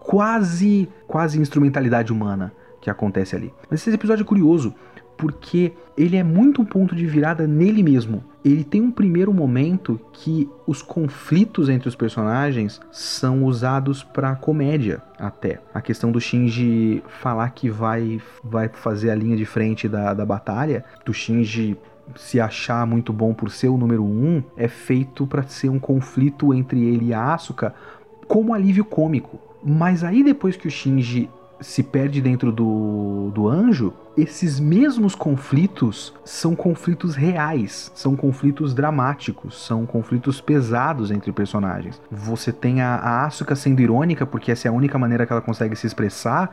quase quase instrumentalidade humana que acontece ali. Mas esse episódio é curioso porque ele é muito um ponto de virada nele mesmo. Ele tem um primeiro momento que os conflitos entre os personagens são usados para comédia até. A questão do Shinji falar que vai vai fazer a linha de frente da, da batalha, do Shinji se achar muito bom por ser o número um, é feito para ser um conflito entre ele e a Asuka como alívio cômico. Mas aí depois que o Shinji se perde dentro do, do anjo, esses mesmos conflitos são conflitos reais, são conflitos dramáticos, são conflitos pesados entre personagens. Você tem a, a Asuka sendo irônica, porque essa é a única maneira que ela consegue se expressar,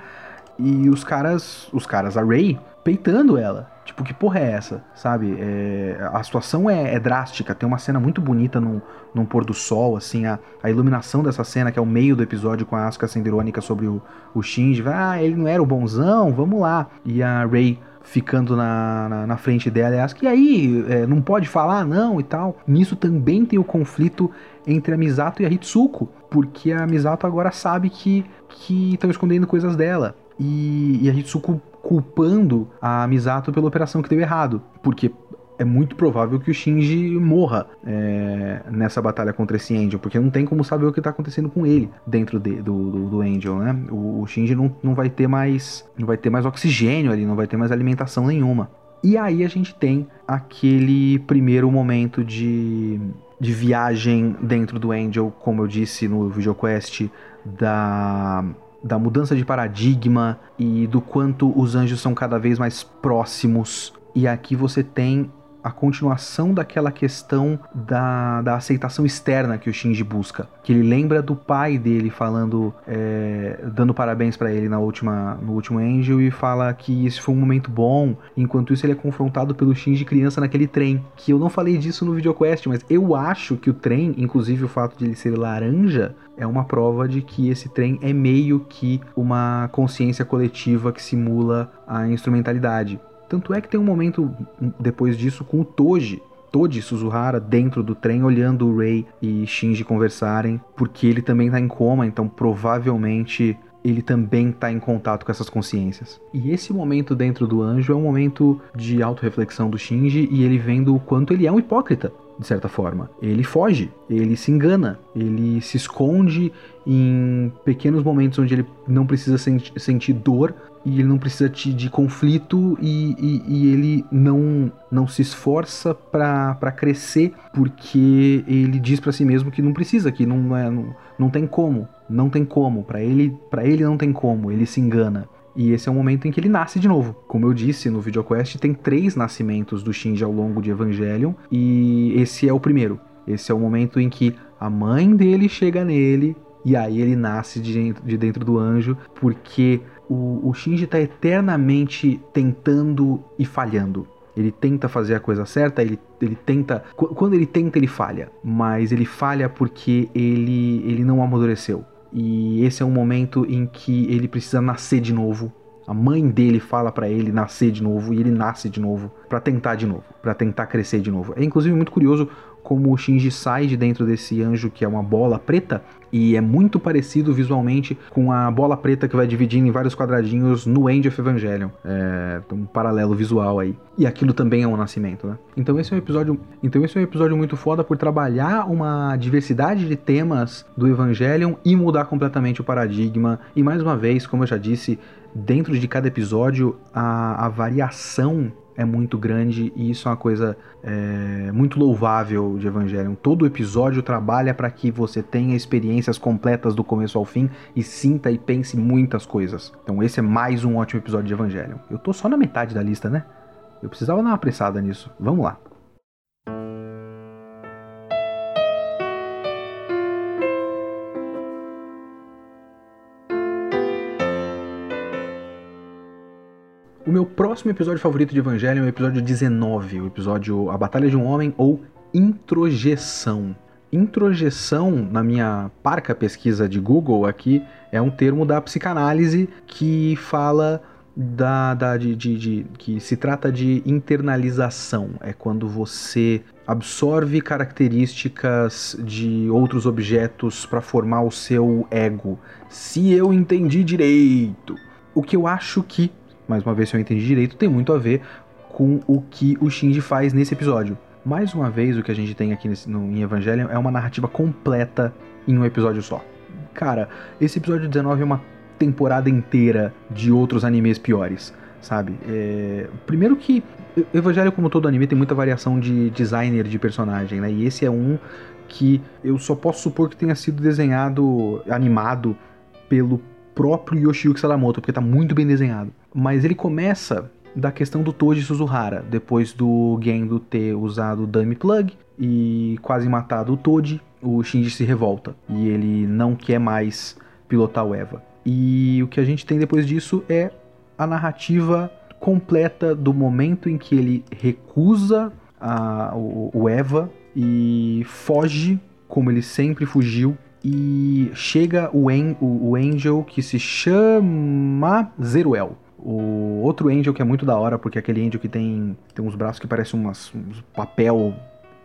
e os caras, os caras, a Ray, peitando ela. Tipo, que porra é essa? Sabe? É, a situação é, é, drástica. Tem uma cena muito bonita no, num pôr do sol, assim, a, a iluminação dessa cena, que é o meio do episódio com a Asuka sendo irônica sobre o, o Shinji. Ah, ele não era o bonzão? Vamos lá. E a Rei ficando na, na, na, frente dela e Asuka, e aí, é, não pode falar não e tal. Nisso também tem o conflito entre a Misato e a Hitsuko, porque a Misato agora sabe que estão escondendo coisas dela. E, e a Hitsuko culpando a Misato pela operação que deu errado, porque é muito provável que o Shinji morra é, nessa batalha contra esse Angel, porque não tem como saber o que está acontecendo com ele dentro de, do, do, do, Angel, né? O, o, Shinji não, não vai ter mais não vai ter mais oxigênio ali, não vai ter mais alimentação nenhuma. E aí a gente tem aquele primeiro momento de, de viagem dentro do Angel, como eu disse no VideoQuest, da da mudança de paradigma e do quanto os anjos são cada vez mais próximos. E aqui você tem a continuação daquela questão da, da aceitação externa que o Shinji busca. Que ele lembra do pai dele falando, é, dando parabéns para ele na última, no último Angel e fala que esse foi um momento bom. Enquanto isso, ele é confrontado pelo Shinji criança naquele trem. Que eu não falei disso no VideoQuest, mas eu acho que o trem, inclusive o fato de ele ser laranja, é uma prova de que esse trem é meio que uma consciência coletiva que simula a instrumentalidade. Tanto é que tem um momento depois disso com o Toji, Toji Suzuhara dentro do trem olhando o Rei e Shinji conversarem, porque ele também tá em coma, então provavelmente ele também está em contato com essas consciências. E esse momento dentro do anjo é um momento de autorreflexão do Shinji e ele vendo o quanto ele é um hipócrita, de certa forma. Ele foge, ele se engana, ele se esconde em pequenos momentos onde ele não precisa senti sentir dor e ele não precisa de, de conflito e, e, e, ele não, não se esforça para crescer porque ele diz para si mesmo que não precisa, que não, é, não, não tem como, não tem como, para ele, para ele não tem como, ele se engana. E esse é o momento em que ele nasce de novo. Como eu disse no VideoQuest, tem três nascimentos do Shinji ao longo de Evangelion, e esse é o primeiro. Esse é o momento em que a mãe dele chega nele, e aí ele nasce de dentro, de dentro do anjo, porque o, o Shinji está eternamente tentando e falhando. Ele tenta fazer a coisa certa, ele, ele tenta. Quando ele tenta, ele falha. Mas ele falha porque ele, ele não amadureceu. E esse é um momento em que ele precisa nascer de novo. A mãe dele fala para ele nascer de novo e ele nasce de novo para tentar de novo, para tentar crescer de novo. É inclusive muito curioso como o Shinji sai de dentro desse anjo que é uma bola preta e é muito parecido visualmente com a bola preta que vai dividindo em vários quadradinhos no End of Evangelion. É um paralelo visual aí. E aquilo também é um nascimento, né? Então esse é um episódio, então esse é um episódio muito foda por trabalhar uma diversidade de temas do Evangelion e mudar completamente o paradigma. E mais uma vez, como eu já disse, dentro de cada episódio a, a variação é muito grande e isso é uma coisa é, muito louvável de Evangelion. Todo episódio trabalha para que você tenha experiências completas do começo ao fim e sinta e pense muitas coisas. Então esse é mais um ótimo episódio de Evangelion. Eu tô só na metade da lista, né? Eu precisava dar uma apressada nisso. Vamos lá. O meu próximo episódio favorito de Evangelho é o episódio 19, o episódio A Batalha de um Homem ou Introjeção. Introjeção, na minha parca pesquisa de Google aqui, é um termo da psicanálise que fala da, da de, de, de, que se trata de internalização. É quando você absorve características de outros objetos para formar o seu ego. Se eu entendi direito. O que eu acho que mais uma vez, se eu entendi direito, tem muito a ver com o que o Shinji faz nesse episódio. Mais uma vez, o que a gente tem aqui nesse, no, em Evangelion é uma narrativa completa em um episódio só. Cara, esse episódio 19 é uma temporada inteira de outros animes piores, sabe? É... Primeiro que Evangelho, como todo anime, tem muita variação de designer de personagem, né? E esse é um que eu só posso supor que tenha sido desenhado, animado pelo próprio Yoshiyuki Sadamoto, porque tá muito bem desenhado. Mas ele começa da questão do Toji Suzuhara, depois do Gendo ter usado o Dummy Plug e quase matado o Toji, o Shinji se revolta e ele não quer mais pilotar o Eva. E o que a gente tem depois disso é a narrativa completa do momento em que ele recusa a, o, o Eva e foge, como ele sempre fugiu, e chega o, en, o, o Angel que se chama Zeruel. O outro Angel que é muito da hora, porque é aquele Angel que tem, tem uns braços que parecem umas, uns papel,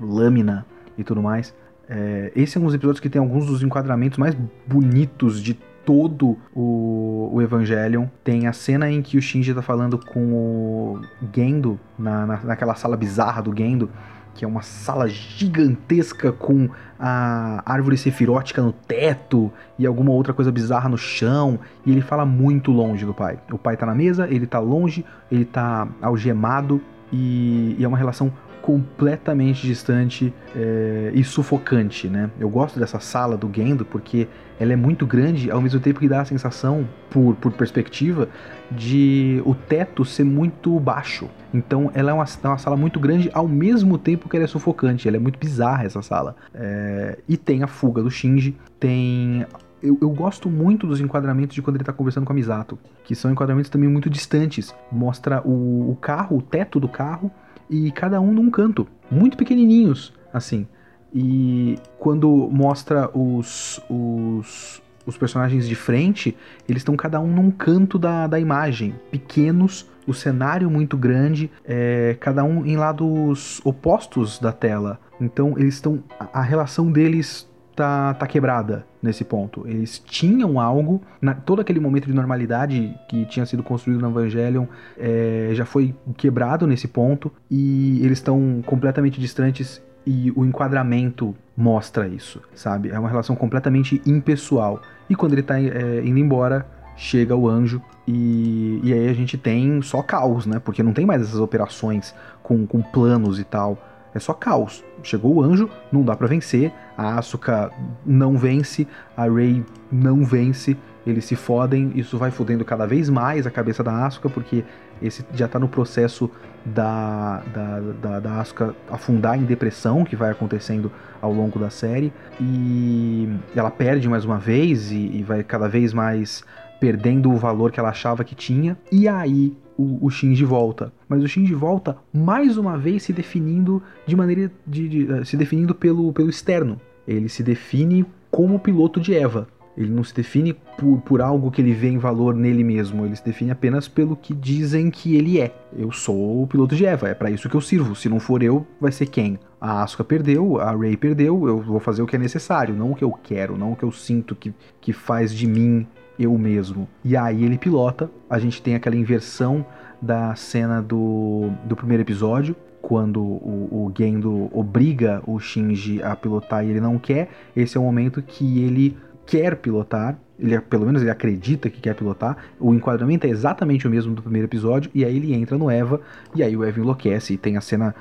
lâmina e tudo mais. É, esse é um dos episódios que tem alguns dos enquadramentos mais bonitos de todo o, o Evangelion. Tem a cena em que o Shinji tá falando com o Gendo, na, na, naquela sala bizarra do Gendo, que é uma sala gigantesca com a árvore sefirótica no teto e alguma outra coisa bizarra no chão, e ele fala muito longe do pai. O pai tá na mesa, ele tá longe, ele tá algemado e, e é uma relação completamente distante é, e sufocante, né? Eu gosto dessa sala do Gendo porque ela é muito grande, ao mesmo tempo que dá a sensação, por, por perspectiva, de o teto ser muito baixo. Então ela é uma, é uma sala muito grande, ao mesmo tempo que ela é sufocante. Ela é muito bizarra essa sala. É, e tem a fuga do Shinji, tem eu, eu, gosto muito dos enquadramentos de quando ele tá conversando com a Misato, que são enquadramentos também muito distantes. Mostra o, o, carro, o teto do carro, e cada um num canto, muito pequenininhos, assim. E quando mostra os, os, os personagens de frente, eles estão cada um num canto da, da imagem, pequenos, o cenário muito grande, é, cada um em lados opostos da tela. Então eles estão. A, a relação deles tá, tá quebrada nesse ponto. Eles tinham algo, na, todo aquele momento de normalidade que tinha sido construído no Evangelion é, já foi quebrado nesse ponto e eles estão completamente distantes e o enquadramento mostra isso, sabe? É uma relação completamente impessoal. E quando ele tá é, indo embora, chega o anjo e, e aí a gente tem só caos, né? Porque não tem mais essas operações com, com planos e tal é só caos. Chegou o anjo, não dá para vencer, a Asuka não vence, a Rei não vence, eles se fodem, isso vai fodendo cada vez mais a cabeça da Asuka, porque esse já tá no processo da, da, da, da Asuka afundar em depressão, que vai acontecendo ao longo da série, e ela perde mais uma vez e, e vai cada vez mais perdendo o valor que ela achava que tinha, e aí o, o Shinji volta. Mas o Shinji volta mais uma vez se definindo de maneira de, de, eh, se definindo pelo, pelo externo. Ele se define como piloto de Eva. Ele não se define por, por algo que ele vê em valor nele mesmo. Ele se define apenas pelo que dizem que ele é. Eu sou o piloto de Eva, é para isso que eu sirvo. Se não for eu, vai ser quem? A Asuka perdeu, a Rey perdeu, eu vou fazer o que é necessário, não o que eu quero, não o que eu sinto que, que faz de mim eu mesmo. E aí ele pilota, a gente tem aquela inversão da cena do, do primeiro episódio, quando o, o Gendo obriga o Shinji a pilotar e ele não quer. Esse é o momento que ele quer pilotar, ele pelo menos ele acredita que quer pilotar. O enquadramento é exatamente o mesmo do primeiro episódio e aí ele entra no Eva e aí o Eva enlouquece e tem a cena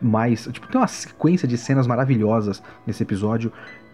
mais, tipo, tem uma sequência de cenas maravilhosas nesse episódio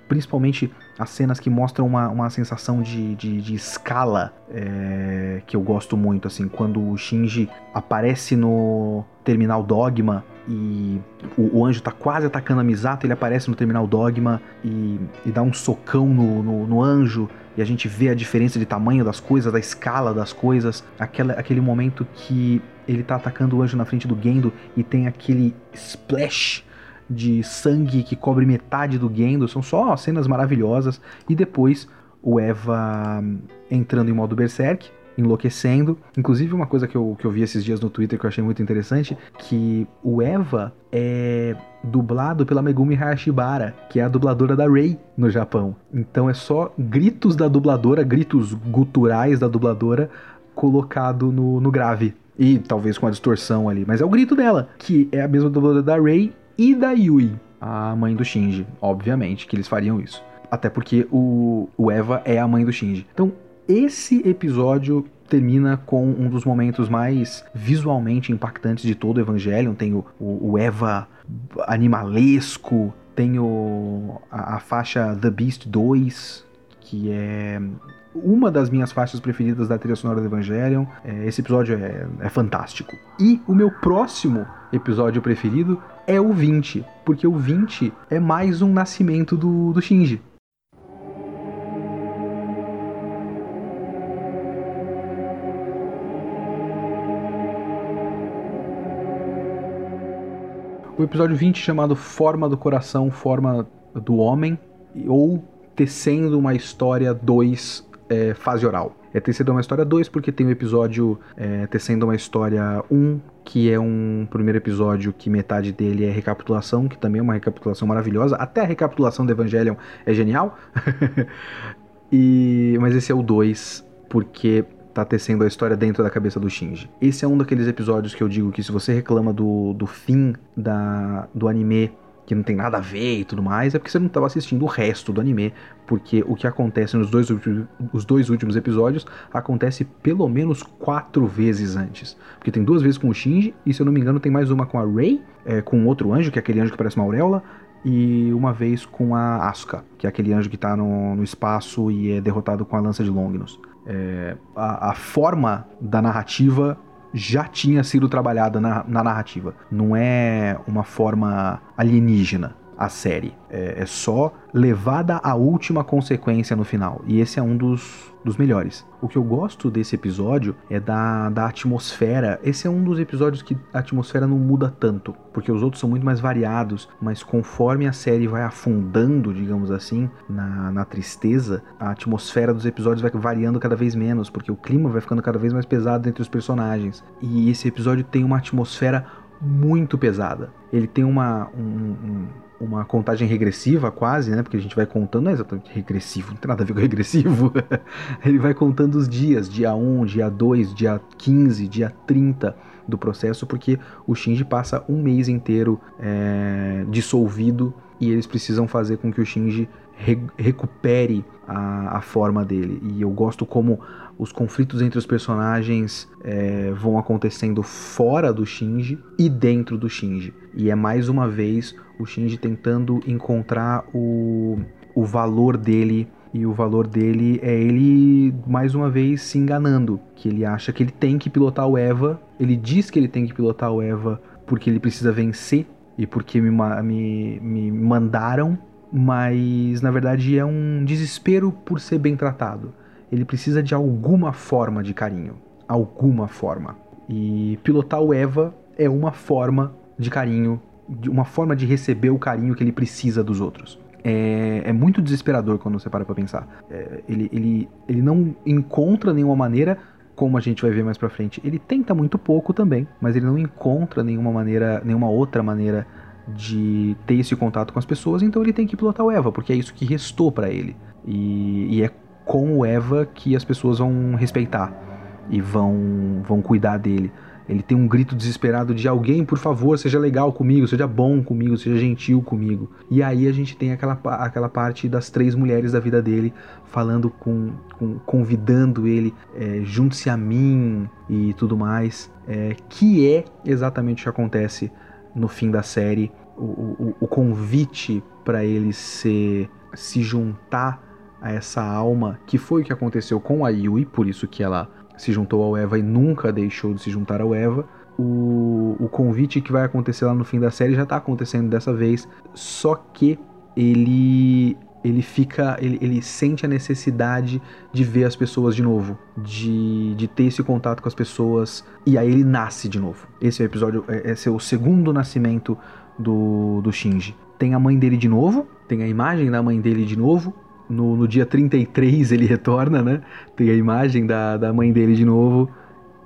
principalmente as cenas que mostram uma, uma sensação de, de, de escala é, que eu gosto muito, assim, quando o Shinji aparece no Terminal Dogma e o, o anjo tá quase atacando a Misato, ele aparece no Terminal Dogma e, e dá um socão no, no, no, anjo e a gente vê a diferença de tamanho das coisas, da escala das coisas, aquela, aquele momento que ele tá atacando o anjo na frente do Gendo e tem aquele splash de sangue que cobre metade do Gendo, são só cenas maravilhosas. E depois o Eva entrando em modo Berserk, enlouquecendo. Inclusive, uma coisa que eu, que eu vi esses dias no Twitter que eu achei muito interessante, que o Eva é dublado pela Megumi Hayashibara, que é a dubladora da Rei no Japão. Então é só gritos da dubladora, gritos guturais da dubladora colocado no, no grave. E talvez com a distorção ali, mas é o grito dela, que é a mesma dubladora da Rei e da Yui, a mãe do Shinji. Obviamente que eles fariam isso. Até porque o, o Eva é a mãe do Shinji. Então, esse episódio termina com um dos momentos mais visualmente impactantes de todo o Evangelion. Tem o, o, o Eva animalesco, tem o, a, a, faixa The Beast 2, que é uma das minhas faixas preferidas da trilha sonora do Evangelion. É, esse episódio é, é fantástico. E o meu próximo episódio preferido é o 20, porque o 20 é mais um nascimento do, do Shinji. O episódio 20 chamado Forma do Coração, Forma do Homem, ou Tecendo uma História 2 é, Fase Oral. É Tecendo uma História 2 porque tem o episódio é, Tecendo uma História 1, que é um primeiro episódio que metade dele é recapitulação, que também é uma recapitulação maravilhosa. Até a recapitulação do Evangelion é genial. e Mas esse é o 2, porque tá tecendo a história dentro da cabeça do Shinji. Esse é um daqueles episódios que eu digo que se você reclama do, do fim da, do anime que não tem nada a ver e tudo mais, é porque você não estava assistindo o resto do anime, porque o que acontece nos dois, os dois últimos episódios acontece pelo menos quatro vezes antes. Porque tem duas vezes com o Shinji, e se eu não me engano tem mais uma com a Rei, é, com outro anjo, que é aquele anjo que parece uma auréola, e uma vez com a Asuka, que é aquele anjo que está no, no, espaço e é derrotado com a lança de Longinus. É, a, a, forma da narrativa já tinha sido trabalhada na, na narrativa. Não é uma forma alienígena a série. É, é, só levada à última consequência no final. E esse é um dos, dos melhores. O que eu gosto desse episódio é da, da atmosfera. Esse é um dos episódios que a atmosfera não muda tanto, porque os outros são muito mais variados, mas conforme a série vai afundando, digamos assim, na, na tristeza, a atmosfera dos episódios vai variando cada vez menos, porque o clima vai ficando cada vez mais pesado entre os personagens. E esse episódio tem uma atmosfera muito pesada. Ele tem uma, um, um uma contagem regressiva quase, né? Porque a gente vai contando, não é exatamente regressivo, não tem nada a ver com regressivo. Ele vai contando os dias, dia 1, dia 2, dia 15, dia 30 do processo, porque o Shinji passa um mês inteiro é, dissolvido e eles precisam fazer com que o Shinji re recupere a, a forma dele. E eu gosto como os conflitos entre os personagens é, vão acontecendo fora do Shinji e dentro do Shinji. E é mais uma vez o Shinji tentando encontrar o, o valor dele. E o valor dele é ele, mais uma vez, se enganando. Que ele acha que ele tem que pilotar o Eva. Ele diz que ele tem que pilotar o Eva porque ele precisa vencer e porque me, me, me mandaram. Mas na verdade é um desespero por ser bem tratado ele precisa de alguma forma de carinho. Alguma forma. E pilotar o Eva é uma forma de carinho, uma forma de receber o carinho que ele precisa dos outros. É, é muito desesperador quando você para pra pensar. É, ele, ele, ele não encontra nenhuma maneira, como a gente vai ver mais pra frente. Ele tenta muito pouco também, mas ele não encontra nenhuma maneira, nenhuma outra maneira de ter esse contato com as pessoas, então ele tem que pilotar o Eva, porque é isso que restou para ele. E, e é com o Eva que as pessoas vão respeitar e vão, vão cuidar dele. Ele tem um grito desesperado de alguém, por favor, seja legal comigo, seja bom comigo, seja gentil comigo. E aí a gente tem aquela, aquela parte das três mulheres da vida dele falando com, com convidando ele, é, junte-se a mim e tudo mais, é, que é exatamente o que acontece no fim da série. O, o, o convite para ele se, se juntar a essa alma, que foi o que aconteceu com a Yui, por isso que ela se juntou ao Eva e nunca deixou de se juntar ao Eva. O, o convite que vai acontecer lá no fim da série já está acontecendo dessa vez, só que ele ele fica ele, ele sente a necessidade de ver as pessoas de novo, de, de ter esse contato com as pessoas e aí ele nasce de novo. Esse é o episódio, é, esse é o segundo nascimento do, do Shinji. Tem a mãe dele de novo, tem a imagem da mãe dele de novo, no, no dia 33 ele retorna, né? Tem a imagem da, da mãe dele de novo.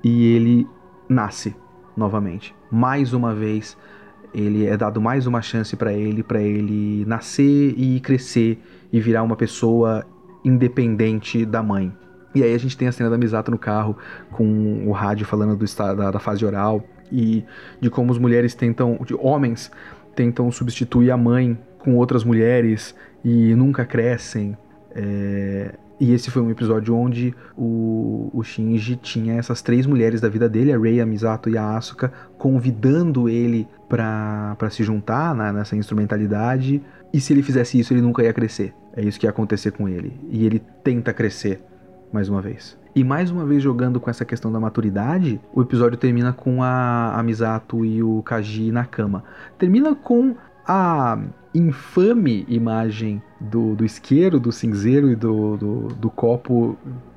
E ele nasce novamente. Mais uma vez, ele é dado mais uma chance para ele, para ele nascer e crescer e virar uma pessoa independente da mãe. E aí a gente tem a cena da Misato no carro, com o rádio falando do da, da fase oral e de como as mulheres tentam, de homens tentam substituir a mãe com outras mulheres e nunca crescem. É... E esse foi um episódio onde o, o, Shinji tinha essas três mulheres da vida dele, a Rei, a Misato e a Asuka, convidando ele para se juntar né, nessa instrumentalidade. E se ele fizesse isso, ele nunca ia crescer. É isso que ia acontecer com ele. E ele tenta crescer mais uma vez. E mais uma vez jogando com essa questão da maturidade, o episódio termina com a, a Misato e o Kaji na cama. Termina com a infame imagem do, do isqueiro, do cinzeiro e do, do, do copo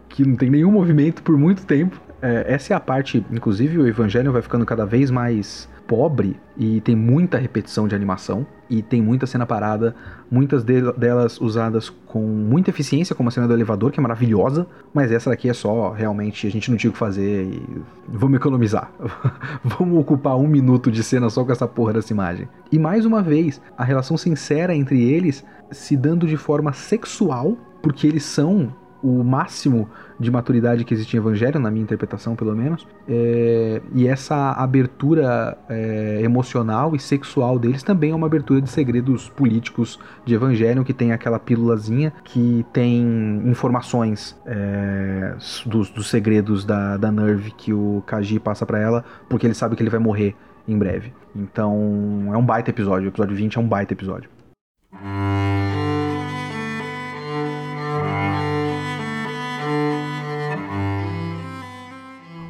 que não tem nenhum movimento por muito tempo. É, essa é a parte, inclusive o Evangelho vai ficando cada vez mais pobre e tem muita repetição de animação e tem muita cena parada, muitas delas usadas com muita eficiência, como a cena do elevador, que é maravilhosa, mas essa daqui é só realmente a gente não tinha o que fazer e vamos economizar. vamos ocupar um minuto de cena só com essa porra dessa imagem. E mais uma vez, a relação sincera entre eles se dando de forma sexual, porque eles são o máximo de maturidade que existe em Evangelho, na minha interpretação pelo menos. É, e essa abertura é, emocional e sexual deles também é uma abertura de segredos políticos de Evangelho, que tem aquela pílulazinha que tem informações é, dos, dos, segredos da, da Nerve que o Kaji passa para ela, porque ele sabe que ele vai morrer em breve. Então é um baita episódio, o episódio 20 é um baita episódio.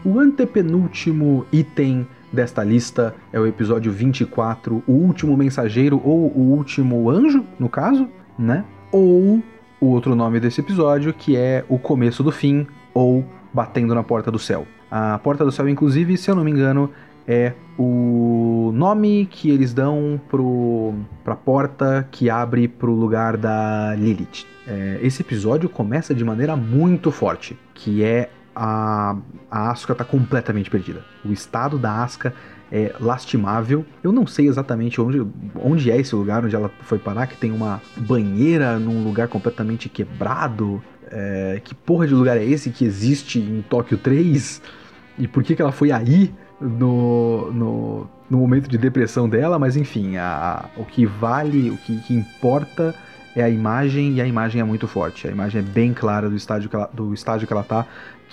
O antepenúltimo item desta lista é o episódio 24, O Último Mensageiro ou O Último Anjo, no caso, né? Ou o outro nome desse episódio, que é O Começo do Fim ou Batendo na Porta do Céu. A Porta do Céu, inclusive, se eu não me engano, é o nome que eles dão pro, pra porta que abre pro lugar da Lilith. É, esse episódio começa de maneira muito forte, que é a, a Asuka tá completamente perdida. O estado da Asuka é lastimável. Eu não sei exatamente onde, onde é esse lugar onde ela foi parar, que tem uma banheira num lugar completamente quebrado. É, que porra de lugar é esse que existe em Tóquio 3? E por que, que ela foi aí no, no, no momento de depressão dela? Mas enfim, a, a, o que vale, o que, que importa é a imagem e a imagem é muito forte. A imagem é bem clara do estágio que ela, do estágio que ela tá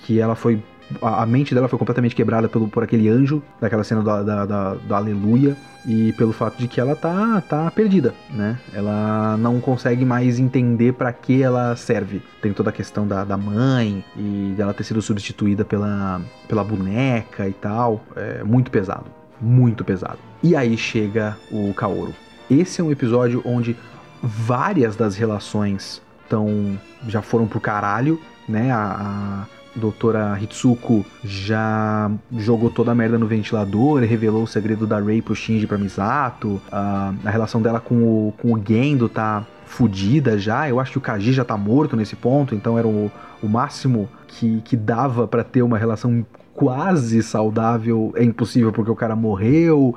que ela foi. A, mente dela foi completamente quebrada pelo, por aquele anjo, daquela cena da, da, da, da Aleluia, e pelo fato de que ela tá, tá perdida, né? Ela não consegue mais entender para que ela serve. Tem toda a questão da, da mãe e dela ter sido substituída pela, pela boneca e tal. É muito pesado. Muito pesado. E aí chega o Kaoru. Esse é um episódio onde várias das relações tão, já foram pro caralho, né? A, a doutora Hitsuko já jogou toda a merda no ventilador, revelou o segredo da Rei pro Shinji pra Misato, a, a relação dela com o, com o Gendo tá fudida já, eu acho que o Kaji já tá morto nesse ponto, então era o, o máximo que, que dava para ter uma relação quase saudável, é impossível porque o cara morreu,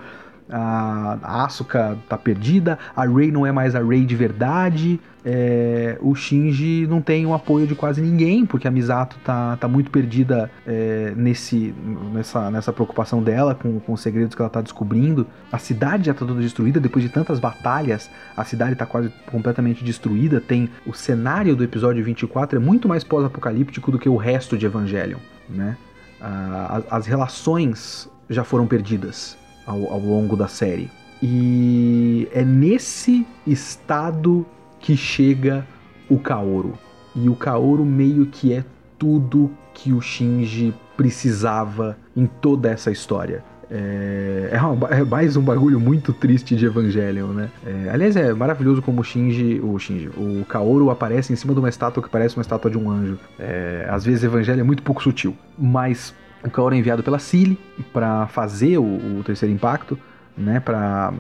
a Asuka tá perdida, a Rei não é mais a Rei de verdade, é, o Shinji não tem o apoio de quase ninguém, porque a Misato tá, tá muito perdida é, nesse, nessa, nessa preocupação dela com, com os segredos que ela tá descobrindo. A cidade já tá toda destruída, depois de tantas batalhas, a cidade tá quase completamente destruída. Tem o cenário do episódio 24 é muito mais pós-apocalíptico do que o resto de Evangelion, né? As, as relações já foram perdidas ao, ao longo da série. E é nesse estado que chega o Kaoru. E o Kaoru meio que é tudo que o Shinji precisava em toda essa história. É, é, é, mais um bagulho muito triste de Evangelion, né? É, aliás, é maravilhoso como o Shinji, o Shinji, o Kaoru aparece em cima de uma estátua que parece uma estátua de um anjo. É, às vezes Evangelho é muito pouco sutil, mas o Kaoru é enviado pela Cilly para fazer o, o, terceiro impacto, né, para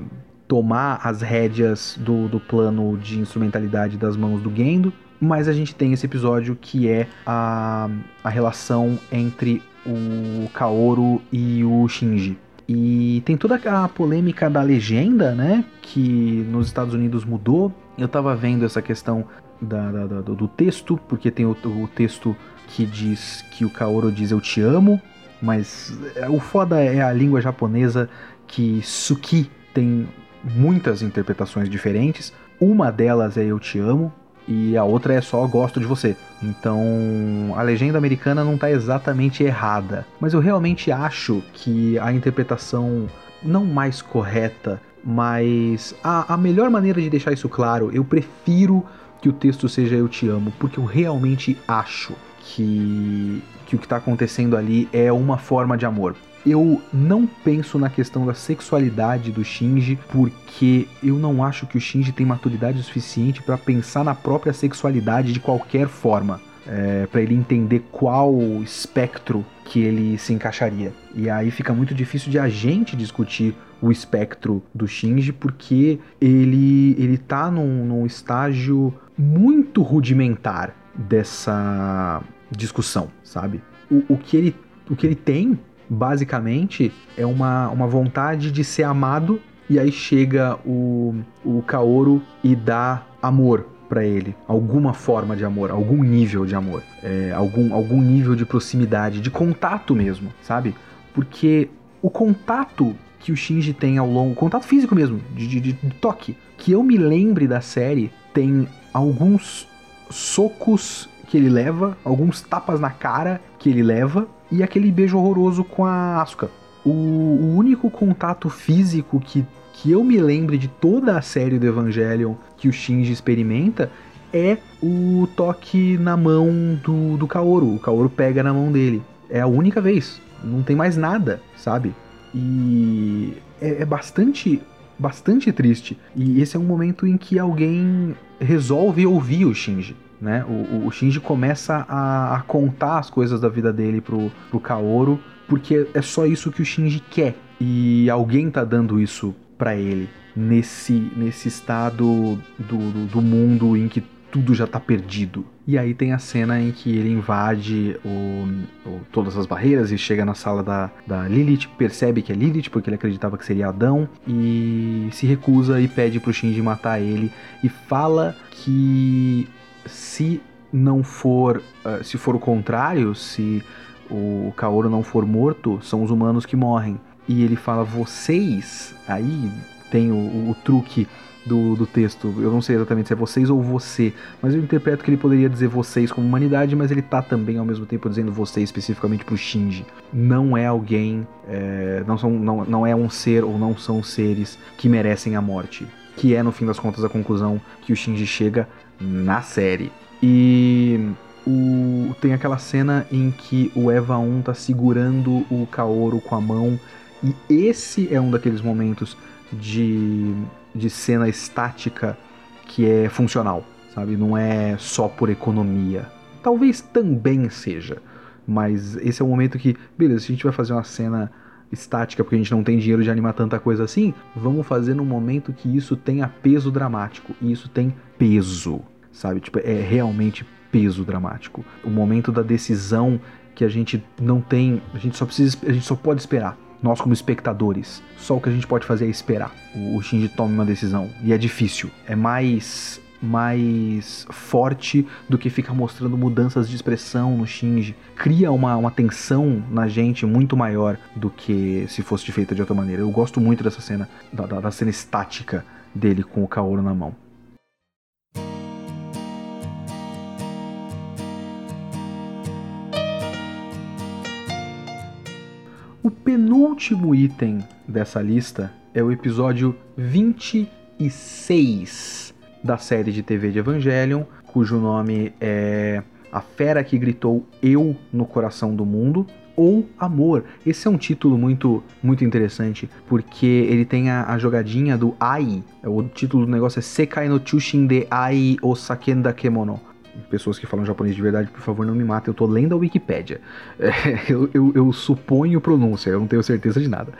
tomar as rédeas do, do plano de instrumentalidade das mãos do Gendo. Mas a gente tem esse episódio que é a, a relação entre o Kaoru e o Shinji. E tem toda a polêmica da legenda, né? Que nos Estados Unidos mudou. Eu tava vendo essa questão da, da, da, do texto, porque tem o, o, texto que diz que o Kaoru diz eu te amo, mas é, o foda é a língua japonesa que Suki tem muitas interpretações diferentes. Uma delas é eu te amo e a outra é só gosto de você. Então, a legenda americana não está exatamente errada, mas eu realmente acho que a interpretação não mais correta, mas a, a melhor maneira de deixar isso claro, eu prefiro que o texto seja eu te amo, porque eu realmente acho que, que o que está acontecendo ali é uma forma de amor. Eu não penso na questão da sexualidade do Shinji, porque eu não acho que o Shinji tem maturidade suficiente para pensar na própria sexualidade de qualquer forma. É, para ele entender qual espectro que ele se encaixaria. E aí fica muito difícil de a gente discutir o espectro do Shinji, porque ele, ele tá num, num estágio muito rudimentar dessa discussão, sabe? O, o, que, ele, o que ele tem, basicamente, é uma, uma vontade de ser amado, e aí chega o, o Kaoru e dá amor para ele alguma forma de amor, algum nível de amor, é, algum, algum nível de proximidade, de contato mesmo, sabe? Porque o contato que o Shinji tem ao longo, contato físico mesmo, de, de, de toque, que eu me lembre da série, tem alguns socos que ele leva, alguns tapas na cara que ele leva e aquele beijo horroroso com a Asuka. O, o único contato físico que, que eu me lembre de toda a série do Evangelion que o Shinji experimenta é o toque na mão do, do Kaoru. O Kaoru pega na mão dele. É a única vez. Não tem mais nada, sabe? E é, é bastante bastante triste. E esse é um momento em que alguém resolve ouvir o Shinji. Né? O, o Shinji começa a, a, contar as coisas da vida dele pro, pro Kaoru, porque é só isso que o Shinji quer. E alguém tá dando isso para ele nesse, nesse estado do, do, do mundo em que tudo já tá perdido. E aí tem a cena em que ele invade o, o, todas as barreiras e chega na sala da, da Lilith, percebe que é Lilith porque ele acreditava que seria Adão e se recusa e pede pro Shinji matar ele e fala que se não for, uh, se for o contrário, se o Kaoru não for morto, são os humanos que morrem. E ele fala vocês, aí tem o, o truque do, do texto. Eu não sei exatamente se é vocês ou você, mas eu interpreto que ele poderia dizer vocês como humanidade, mas ele tá também ao mesmo tempo dizendo você especificamente pro Shinji. Não é alguém, é, não, são, não, não é um ser ou não são seres que merecem a morte. Que é, no fim das contas, a conclusão que o Shinji chega na série. E o, tem aquela cena em que o Eva 1 tá segurando o Kaoru com a mão. E esse é um daqueles momentos de de cena estática que é funcional, sabe? Não é só por economia. Talvez também seja, mas esse é o momento que, beleza, se a gente vai fazer uma cena estática porque a gente não tem dinheiro de animar tanta coisa assim, vamos fazer num momento que isso tenha peso dramático. E isso tem peso, sabe? Tipo, é realmente peso dramático. O momento da decisão que a gente não tem, a gente só precisa, a gente só pode esperar nós como espectadores, só o que a gente pode fazer é esperar o, Shinji tome uma decisão. E é difícil. É mais mais forte do que ficar mostrando mudanças de expressão no Shinji. Cria uma, uma tensão na gente muito maior do que se fosse feita de outra maneira. Eu gosto muito dessa cena, da, da cena estática dele com o Kaoru na mão. O penúltimo item dessa lista é o episódio 26 da série de TV de Evangelion, cujo nome é A Fera que Gritou Eu no Coração do Mundo, ou Amor. Esse é um título muito muito interessante, porque ele tem a, a jogadinha do Ai. O título do negócio é Sekai no Chushin de Ai Osakenda Kemono pessoas que falam japonês de verdade, por favor, não me matem. Eu tô lendo a Wikipédia. É, eu, eu, eu, suponho pronúncia, eu não tenho certeza de nada.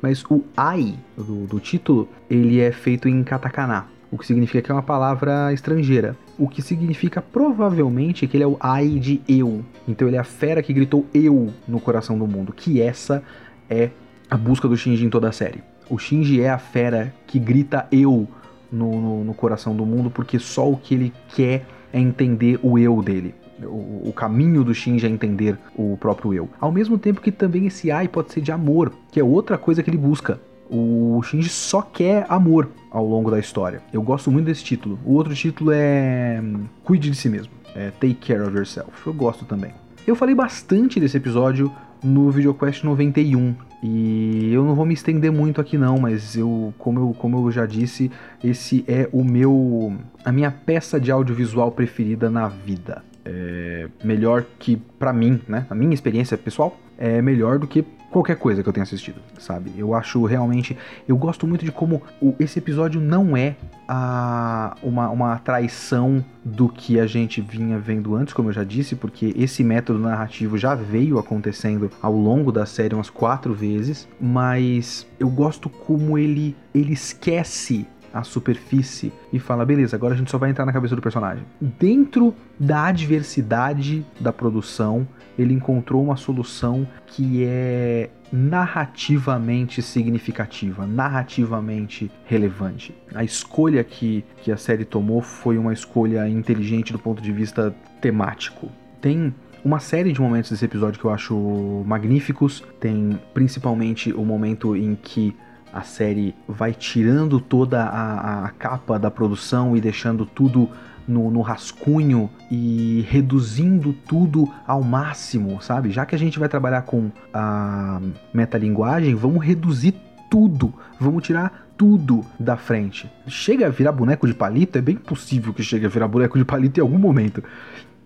Mas o ai do, do título, ele é feito em katakana, o que significa que é uma palavra estrangeira. O que significa provavelmente que ele é o ai de eu. Então ele é a fera que gritou eu no coração do mundo. Que essa é a busca do Shinji em toda a série. O Shinji é a fera que grita eu no, no, no coração do mundo, porque só o que ele quer é entender o eu dele. O, o, caminho do Shinji é entender o próprio eu. Ao mesmo tempo que também esse ai pode ser de amor, que é outra coisa que ele busca. O Shinji só quer amor ao longo da história. Eu gosto muito desse título. O outro título é hum, Cuide de si mesmo. É Take Care of Yourself. Eu gosto também. Eu falei bastante desse episódio no VideoQuest 91. E eu não vou me estender muito aqui não, mas eu, como eu, como eu já disse, esse é o meu a minha peça de audiovisual preferida na vida. É melhor que para mim, né? A minha experiência pessoal é melhor do que qualquer coisa que eu tenha assistido, sabe? Eu acho realmente. Eu gosto muito de como o, esse episódio não é a, uma, uma traição do que a gente vinha vendo antes, como eu já disse, porque esse método narrativo já veio acontecendo ao longo da série umas quatro vezes, mas eu gosto como ele, ele esquece a superfície e fala: beleza, agora a gente só vai entrar na cabeça do personagem. Dentro da adversidade da produção, ele encontrou uma solução que é narrativamente significativa, narrativamente relevante. A escolha que, que a série tomou foi uma escolha inteligente do ponto de vista temático. Tem uma série de momentos desse episódio que eu acho magníficos. Tem principalmente o momento em que a série vai tirando toda a, a capa da produção e deixando tudo no, no, rascunho e reduzindo tudo ao máximo, sabe? Já que a gente vai trabalhar com a metalinguagem, vamos reduzir tudo, vamos tirar tudo da frente. Chega a virar boneco de palito? É bem possível que chegue a virar boneco de palito em algum momento.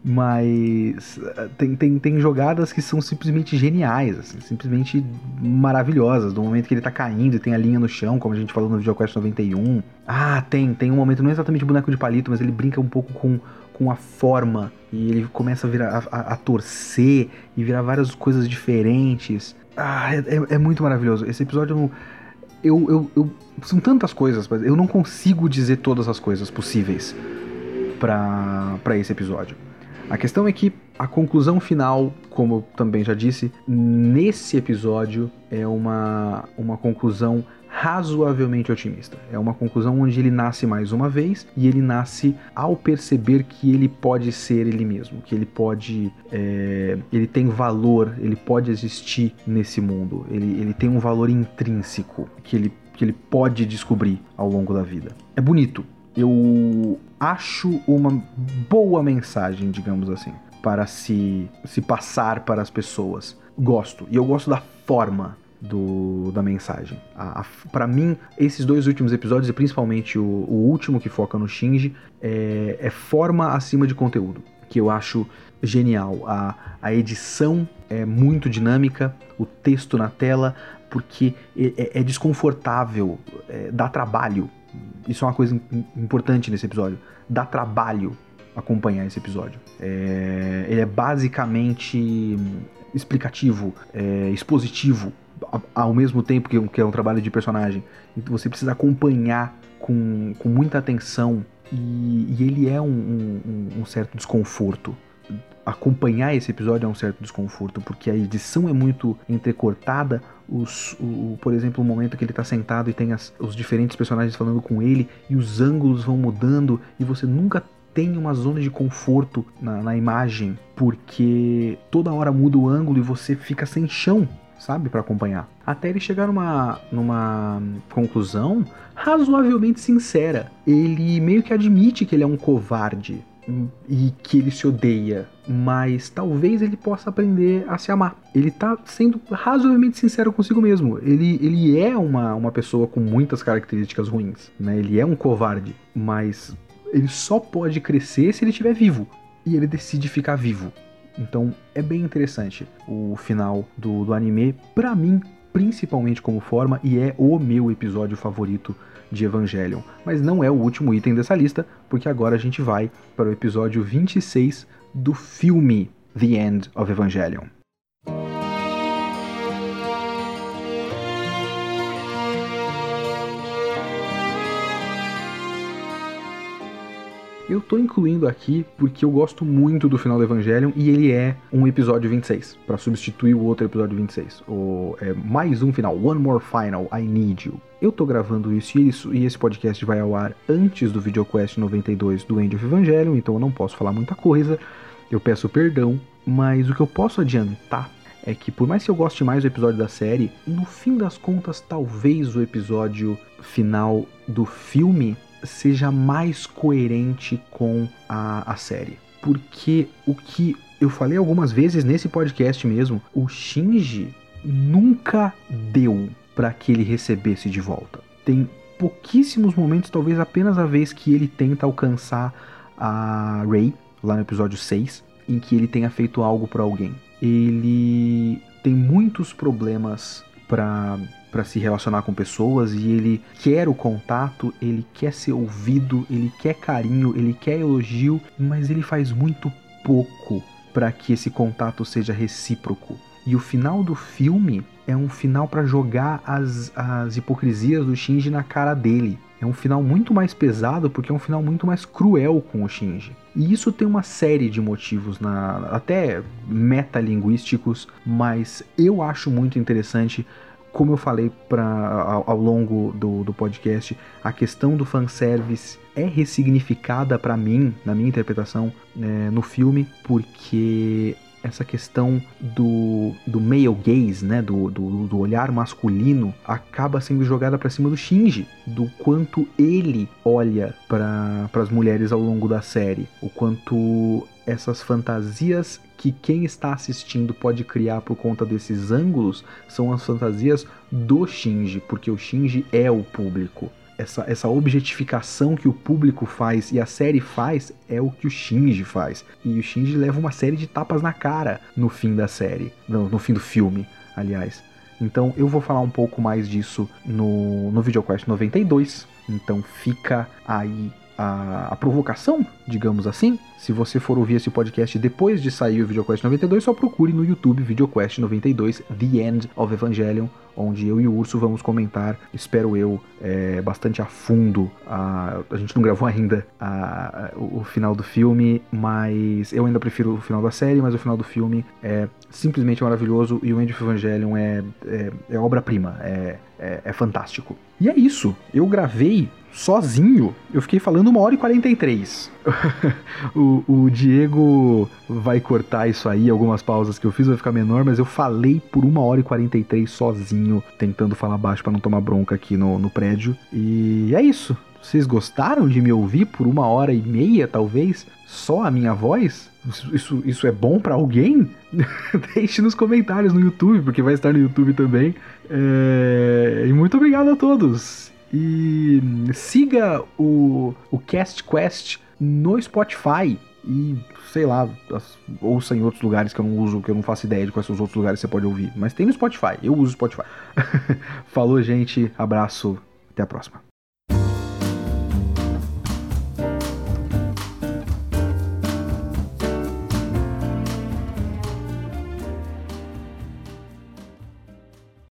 Mas eh, tem, tem, tem jogadas que são simplesmente geniais, assim, simplesmente maravilhosas. Do momento que ele tá caindo e tem a linha no chão, como a gente falou no VideoQuest 91. Ah, tem, tem um momento, não é exatamente boneco de palito, mas ele brinca um pouco com, com a forma. E ele começa a, virar, a, a, torcer e virar várias coisas diferentes. Ah, é, é, é muito maravilhoso. Esse episódio eu, eu, eu, São tantas coisas, mas eu não consigo dizer todas as coisas possíveis para esse episódio. A questão é que a conclusão final, como eu também já disse, nesse episódio é uma, uma conclusão razoavelmente otimista. É uma conclusão onde ele nasce mais uma vez e ele nasce ao perceber que ele pode ser ele mesmo, que ele pode, é, ele tem valor, ele pode existir nesse mundo, ele, ele tem um valor intrínseco que ele, que ele pode descobrir ao longo da vida. É bonito, eu acho uma boa mensagem, digamos assim, para se, se passar para as pessoas. Gosto. E eu gosto da forma do, da mensagem. Para mim, esses dois últimos episódios, e principalmente o, o último que foca no Shinji, é, é, forma acima de conteúdo. Que eu acho genial. A, a edição é muito dinâmica, o texto na tela, porque é, é, é desconfortável, é, dá trabalho isso é uma coisa importante nesse episódio. Dá trabalho acompanhar esse episódio. É, ele é basicamente explicativo, é, expositivo, ao mesmo tempo que, que, é um trabalho de personagem. Então você precisa acompanhar com, com muita atenção e, e ele é um, um, um certo desconforto acompanhar esse episódio é um certo desconforto, porque a edição é muito entrecortada. Os, o, por exemplo, o momento que ele está sentado e tem as, os diferentes personagens falando com ele, e os ângulos vão mudando, e você nunca tem uma zona de conforto na, na imagem, porque toda hora muda o ângulo e você fica sem chão sabe, para acompanhar. Até ele chegar numa, numa conclusão razoavelmente sincera. Ele meio que admite que ele é um covarde e que ele se odeia, mas talvez ele possa aprender a se amar. Ele tá sendo razoavelmente sincero consigo mesmo. Ele, ele é uma, uma pessoa com muitas características ruins, né? Ele é um covarde, mas ele só pode crescer se ele estiver vivo. E ele decide ficar vivo. Então é bem interessante o final do, do anime. Para mim, principalmente como forma, e é o meu episódio favorito de Evangelion. Mas não é o último item dessa lista, porque agora a gente vai para o episódio 26 do filme The End of Evangelion. Eu tô incluindo aqui porque eu gosto muito do final do Evangelion e ele é um episódio 26, para substituir o outro episódio 26. O, é mais um final, One More Final, I Need You. Eu tô gravando isso e, isso e esse podcast vai ao ar antes do VideoQuest 92 do End of Evangelion, então eu não posso falar muita coisa. Eu peço perdão, mas o que eu posso adiantar é que por mais que eu goste mais do episódio da série, no fim das contas, talvez o episódio final do filme seja mais coerente com a, a série. Porque o que eu falei algumas vezes nesse podcast mesmo, o Shinji nunca deu para que ele recebesse de volta. Tem pouquíssimos momentos, talvez apenas a vez que ele tenta alcançar a Rei, lá no episódio 6, em que ele tenha feito algo para alguém. Ele tem muitos problemas para para se relacionar com pessoas e ele quer o contato, ele quer ser ouvido, ele quer carinho, ele quer elogio, mas ele faz muito pouco para que esse contato seja recíproco. E o final do filme é um final para jogar as, as hipocrisias do Shinji na cara dele. É um final muito mais pesado porque é um final muito mais cruel com o Shinji. E isso tem uma série de motivos, na, até metalinguísticos, mas eu acho muito interessante como eu falei pra, ao, ao longo do, do, podcast, a questão do fanservice é ressignificada para mim, na minha interpretação, é, no filme, porque essa questão do, do male gaze, né, do, do, do olhar masculino, acaba sendo jogada para cima do Shinji, do quanto ele olha para as mulheres ao longo da série, o quanto essas fantasias que quem está assistindo pode criar por conta desses ângulos são as fantasias do Shinji, porque o Shinji é o público essa, essa objetificação que o público faz e a série faz é o que o Shinji faz. E o Shinji leva uma série de tapas na cara no fim da série, no, no fim do filme, aliás. Então eu vou falar um pouco mais disso no, no VideoQuest 92. Então fica aí a, a, provocação, digamos assim. Se você for ouvir esse podcast depois de sair o VideoQuest 92, só procure no YouTube VideoQuest 92 The End of Evangelion, onde eu e o Urso vamos comentar, espero eu, é, bastante a fundo. A, a gente não gravou ainda a, a, o final do filme, mas eu ainda prefiro o final da série, mas o final do filme é simplesmente maravilhoso e o End of Evangelion é, é, é obra-prima, é, é, é fantástico. E é isso, eu gravei sozinho, eu fiquei falando uma hora e 43. o, o Diego vai cortar isso aí, algumas pausas que eu fiz vai ficar menor, mas eu falei por uma hora e 43 sozinho, tentando falar baixo para não tomar bronca aqui no, no prédio. E é isso. Vocês gostaram de me ouvir por uma hora e meia, talvez? Só a minha voz? Isso, isso é bom para alguém? Deixe nos comentários no YouTube, porque vai estar no YouTube também. É... E muito obrigado a todos. E siga o, o Cast Quest no Spotify e sei lá, ouça em outros lugares que eu não uso, que eu não faço ideia de quais são os outros lugares que você pode ouvir. Mas tem no Spotify, eu uso o Spotify. Falou, gente, abraço, até a próxima.